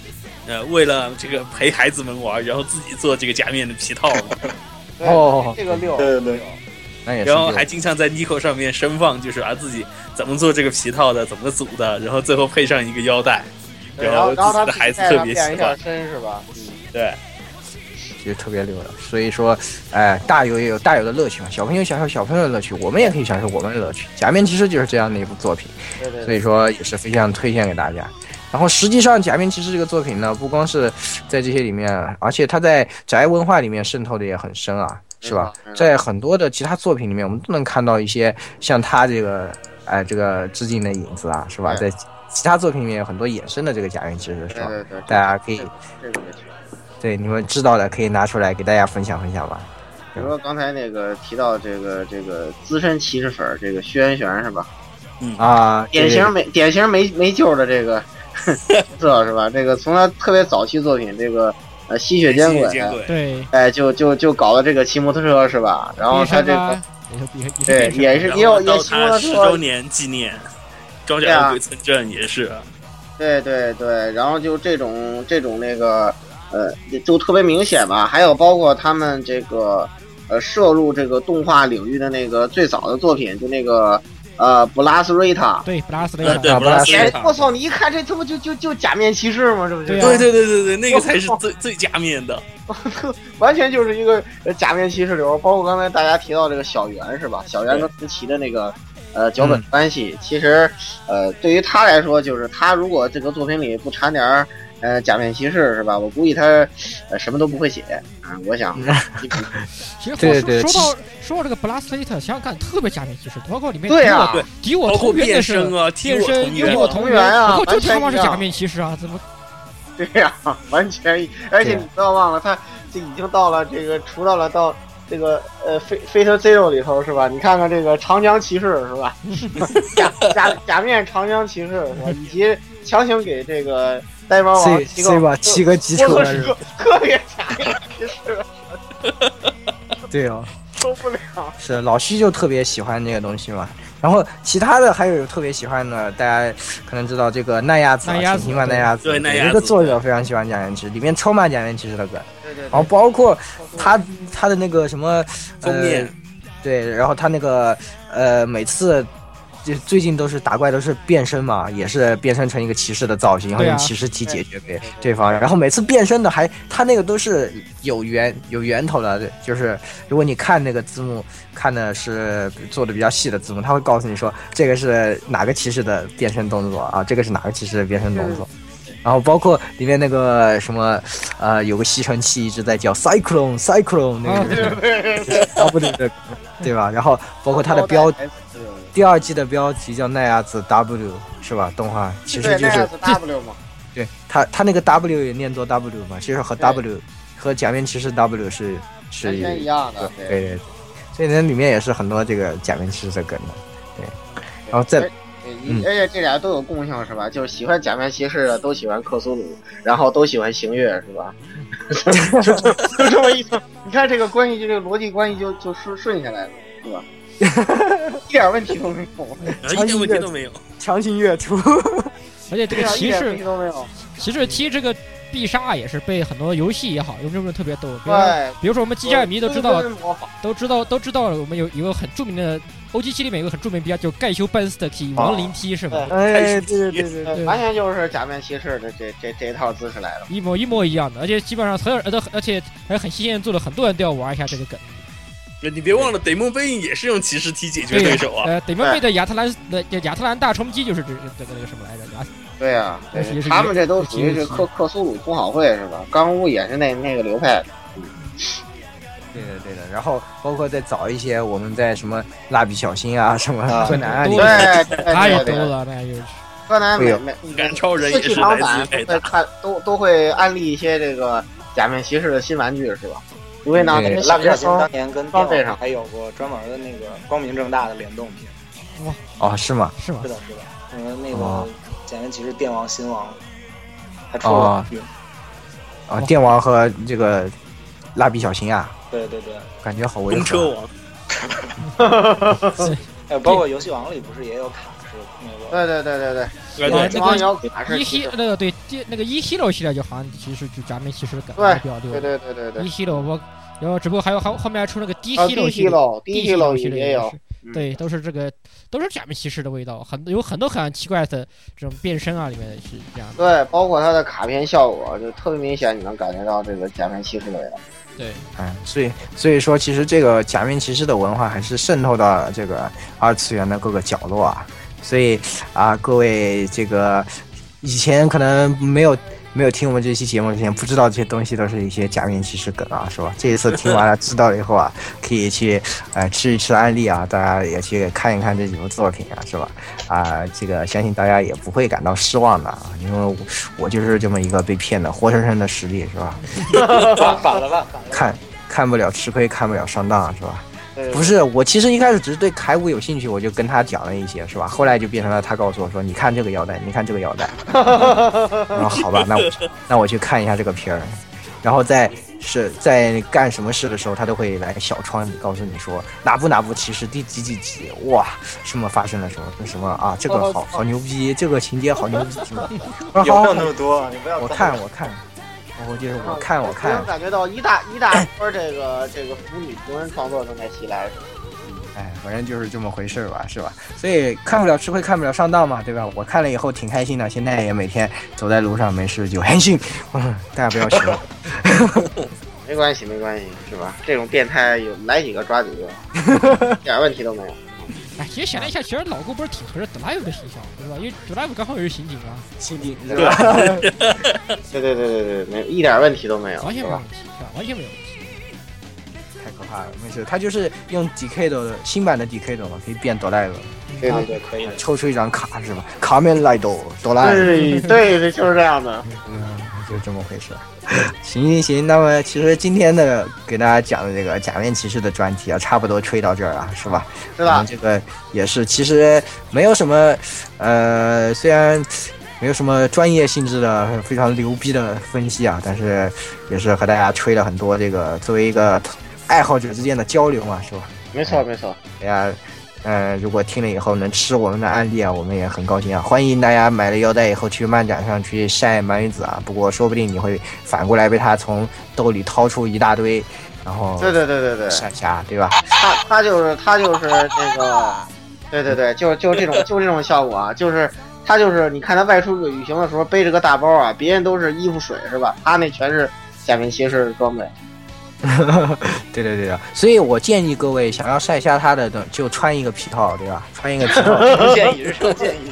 呃，为了这个陪孩子们玩，然后自己做这个假面的皮套嘛，哦这个六，对对对然后还经常在 Nico 上面声放，就是啊自己怎么做这个皮套的，怎么组的，然后最后配上一个腰带，然后自己的孩子特别喜欢，身是吧？嗯对，就特别溜了。所以说，哎，大有也有大有的乐趣嘛，小朋友享受小朋友的乐趣，我们也可以享受我们的乐趣。假面骑士就是这样的一部作品。对对所以说也是非常推荐给大家。然后实际上，《假面骑士》这个作品呢，不光是在这些里面，而且它在宅文化里面渗透的也很深啊，是吧嗯？在很多的其他作品里面，我们都能看到一些像他这个，哎，这个致敬的影子啊，是吧？在其他作品里面有很多衍生的这个假面骑士，是吧？对对对，大家可以这个没错。对你们知道的可以拿出来给大家分享分享吧。比如说刚才那个提到这个这个资深骑士粉这个薛元玄是吧？嗯啊，典型没典型没没救的这个 这是吧？这个从他特别早期作品这个呃吸血奸鬼，见鬼，对，哎就就就搞了这个骑摩托车是吧？然后他这个 也是也是也是对也是也有也骑摩他十托车周年纪念，装对啊甲恶鬼村镇也是，对对对，然后就这种这种那个呃，就特别明显吧。还有包括他们这个呃摄入这个动画领域的那个最早的作品，就那个呃布拉斯瑞塔。对布拉斯瑞塔，对，啊布拉斯布拉斯塔，哎我操！你一看这他妈就就就假面骑士嘛，这不就对啊对对对对对，那个才是最最假面的，完全就是一个呃假面骑士流。包括刚才大家提到这个小圆是吧？小圆跟藤崎的那个呃脚本关系，其实呃对于他来说，就是他如果这个作品里不掺点儿呃假面骑士是吧？我估计他呃什么都不会写啊、我想，其实对对说说到说到这个 Blast 想想看，特别假面骑士，包括里面对啊，敌我同变同源的是身啊，敌变身我同源敌我同源啊我就他妈是假面骑士啊！怎么 对呀、完全，而且你不要忘了，他这已经到了这个，除到了到这个呃《Fate Fate Zero》里头是吧？你看看这个长江骑士是吧？假假假面长江骑士是吧？以及强行给这个呆毛王 C 个吧，七个机车特别假面骑士，对哦，受不了。是老徐就特别喜欢这个东西嘛。然后其他的还有特别喜欢的，大家可能知道这个奈亚子啊，奈亚子请听吧奈亚子，有一个作者非常喜欢假面骑士，里面充满假面骑士的梗，对对然后包括他他的那个什么封面呃，对，然后他那个呃每次。就最近都是打怪都是变身嘛，也是变身成一个骑士的造型，然后用骑士体解决给对方。然后每次变身的还他那个都是有源有源头的，就是如果你看那个字幕看的是做的比较细的字幕，他会告诉你说这个是哪个骑士的变身动作啊，这个是哪个骑士的变身动作。然后包括里面那个什么，呃，有个吸尘器一直在叫 cyclone cyclone 那个 啊不对对，对吧？然后包括它的标第二季的标题叫奈亚子 W 是吧？动画其实就是 W 嘛，对他，他那个 W 也念作 W 嘛，其实和 W 和假面骑士 W 是是完全一样的。对对对，所以那里面也是很多这个假面骑士的梗的，对。然后再而且这俩都有共性是吧？就是喜欢假面骑士的都喜欢克苏鲁，然后都喜欢星月是吧？就就就这么一层，你看这个关系，就这个逻辑关系就就顺顺下来了，是吧？一点问题都没有，呃一点问题都没有。强行越出，而且这个骑士都没有。骑士踢这个必杀也是被很多游戏也好用这种特别逗，比如说对，比如说我们机战迷都知道都知道都知道了，我们有一个很著名的 OG 七里面有个很著名的比较，就盖修班斯的 key 亡灵踢是吧？哎，对对对对对完全就是假面骑士的这这这套姿势来的。一模一模一样的，而且基本上所有人都而且还很新鲜做了，很多人都要玩一下这个梗。你别忘了，得梦飞影也是用骑士踢解决对手啊。呃，得梦贝的亚特兰的亚特兰大冲击就是这这个那个什么来着？亚对呀、也是他们这都属于是克克苏鲁同好会是吧？钢屋也是那那个流派的。对的对的。然后包括再早一些，我们在什么蜡笔小新啊，什么啊柯南啊里多面，对对太对对，多了，那就是柯南会有每每 动感超人也是来都都会安利一些这个假面骑士的新玩具是吧？因为拿那对个蜡笔小新当年跟装备上电网还有过专门的那个光明正大的联动片。哦，是吗？是吗是？的，是的，嗯，那哦个假面骑士电王、新王，还出了。啊，电王和这个蜡笔小新啊，对对对，感觉好违公车和。王，哎，包括游戏王里不是也有卡对对对对对，呃对啊那个一希那个对第那个一 hero 系列就好像其实就假面骑士的梗对比较多。对对对对对一。hero 我，然后只不过还有后后面还出那个 D 啊 hero，D 系列 D D hero 系列也有对，都是这个都是假面骑士的味道，很有很多很奇怪的这种变身啊，里面是这样的。对，包括它的卡片效果，就特别明显，你能感觉到这个假面骑士的味道。对，嗯，所以所以说，其实这个假面骑士的文化还是渗透到了这个二次元的各个角落啊。所以啊，各位这个以前可能没有没有听我们这期节目之前，不知道这些东西都是一些假面骑士梗啊，是吧？这一次听完了，知道了以后啊，可以去呃吃一吃安利啊，大家也去看一看这几部作品啊，是吧？啊，这个相信大家也不会感到失望的啊，因为我就是这么一个被骗的活生生的实例，是吧？反反了吧，反了吧。看看不了吃亏，看不了上当，是吧？对不是，我其实一开始只是对铠武有兴趣，我就跟他讲了一些，是吧？后来就变成了他告诉我说：“你看这个腰带，你看这个腰带。”然后好吧，那我那我去看一下这个片儿，然后在是在干什么事的时候，他都会来小窗里告诉你说哪部哪部其实第几几集，哇，什么发生了什么什么啊，这个好好牛逼，这个情节好牛逼，什么？我说有没有好好那么多？你不要我造看我看，我就是我看我能看，感觉到一大一大波这个这个腐女同人创作正在袭来。哎，反正就是这么回事吧，是吧？所以看不了吃亏，看不了上当嘛，对吧？我看了以后挺开心的，现在也每天走在路上没事就很信，嗯，大家不要学。没关系，没关系，是吧？这种变态有来几个抓几个，一点问题都没有。哎，其实想了一下，其实老顾不是挺合适 Drive 的形象，对吧？因为 Drive 刚好也是刑警啊，刑警对吧 对对对对对，没有一点问题都没有，完全没有问？题，是吧？完全没有问题。太可怕了，没事，他就是用 Decade 的新版的 Decade 嘛，可以变哆啦 A 梦，对对对，可以的。抽出一张卡是吧？卡面来哆哆啦 A 梦，对对对，就是这样的。嗯，就这么回事。行行行，那么其实今天的给大家讲的这个假面骑士的专题啊，差不多吹到这儿了，是吧？是吧？这个也是，其实没有什么，呃，虽然没有什么专业性质的非常牛逼的分析啊，但是也是和大家吹了很多这个作为一个爱好者之间的交流嘛，是吧？没错没错，大家，呃，如果听了以后能吃我们的案例啊，我们也很高兴啊！欢迎大家买了腰带以后去漫展上去晒鳗鱼子啊，不过说不定你会反过来被他从兜里掏出一大堆，然后对对对对对，闪瞎，对吧？他他就是他就是那个，对对对，就就这种就这种效果啊，就是他就是你看他外出旅行的时候背着个大包啊，别人都是衣服水是吧？他那全是假面骑士装备。对对对的，所以我建议各位想要晒瞎他的，就穿一个皮套，对吧？穿一个皮套，不建议，日常建议。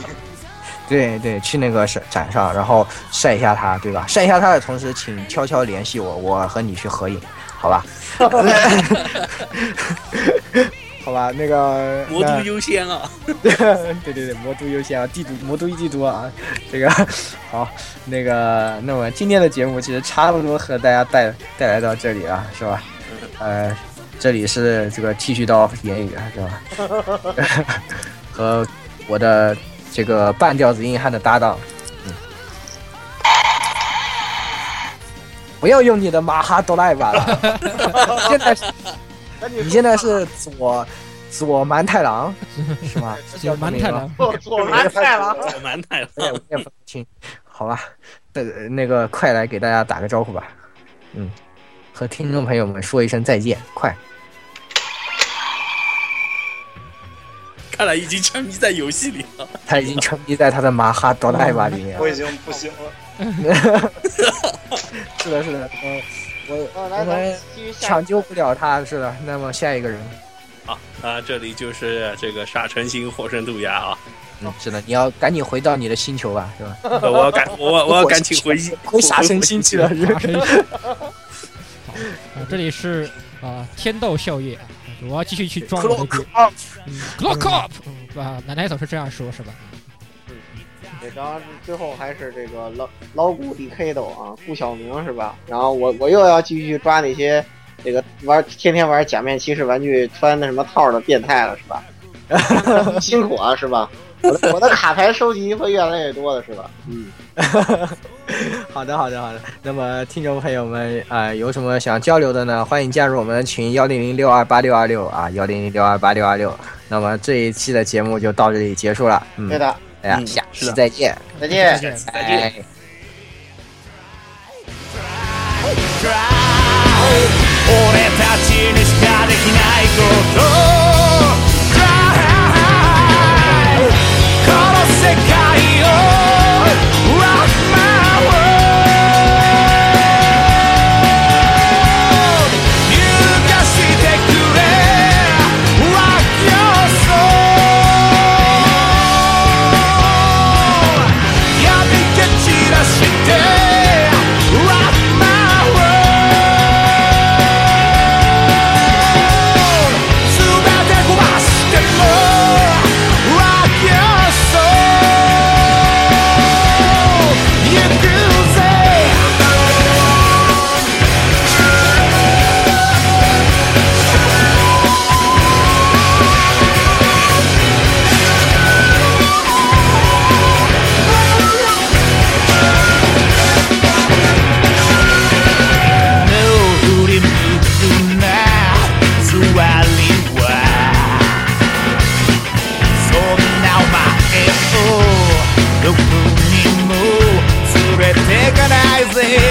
对对，去那个展展上，然后晒一下他，对吧？晒一下他的同时，请悄悄联系我，我和你去合影，好吧？好吧，那个魔都优先啊！对对对，魔都优先啊，帝都魔都一帝都啊，这个 好，那个那么今天的节目其实差不多和大家带带来到这里了，是吧？呃，这里是这个剃须刀言语是吧？和我的这个半吊子硬汉的搭档，嗯，不要用你的马哈多赖吧了，现在是你现在是左左蛮太郎 是吗？是叫蛮太郎，左左蛮太郎，左蛮太郎。我也分不清，好吧，呃，那个快来给大家打个招呼吧，嗯，和听众朋友们说一声再见，快，看来已经沉迷在游戏里了。他已经沉迷在他的马哈多赖吧里面了，我已经不行了。是的，是的，呃，我我们抢救不了他，是的，那么下一个人，好啊，这里就是这个沙尘星火神渡鸦啊！嗯，是的，你要赶紧回到你的星球吧，是吧？呃 我要赶我我要赶紧回忆回杀神星去了，这里是啊天道笑夜，啊我要继续去装 Clock up，嗯啊，奶奶总是这样说，是吧？对，然后最后还是这个老老古 DK 斗啊，顾晓明是吧？然后我我又要继续抓那些这个玩天天玩假面骑士玩具穿那什么套的变态了是吧？辛苦啊是吧？我的我的卡牌收集会越来越多的是吧？嗯，好的，好的，好的。那么，听众朋友们啊、呃有什么想交流的呢？欢迎加入我们的群幺零零六二八六二六啊，幺零零六二八六二六。那么这一期的节目就到这里结束了。嗯，对的，大家嗯下期是的再见，再见。再见。哎俺たちにしかできないことこの世界 て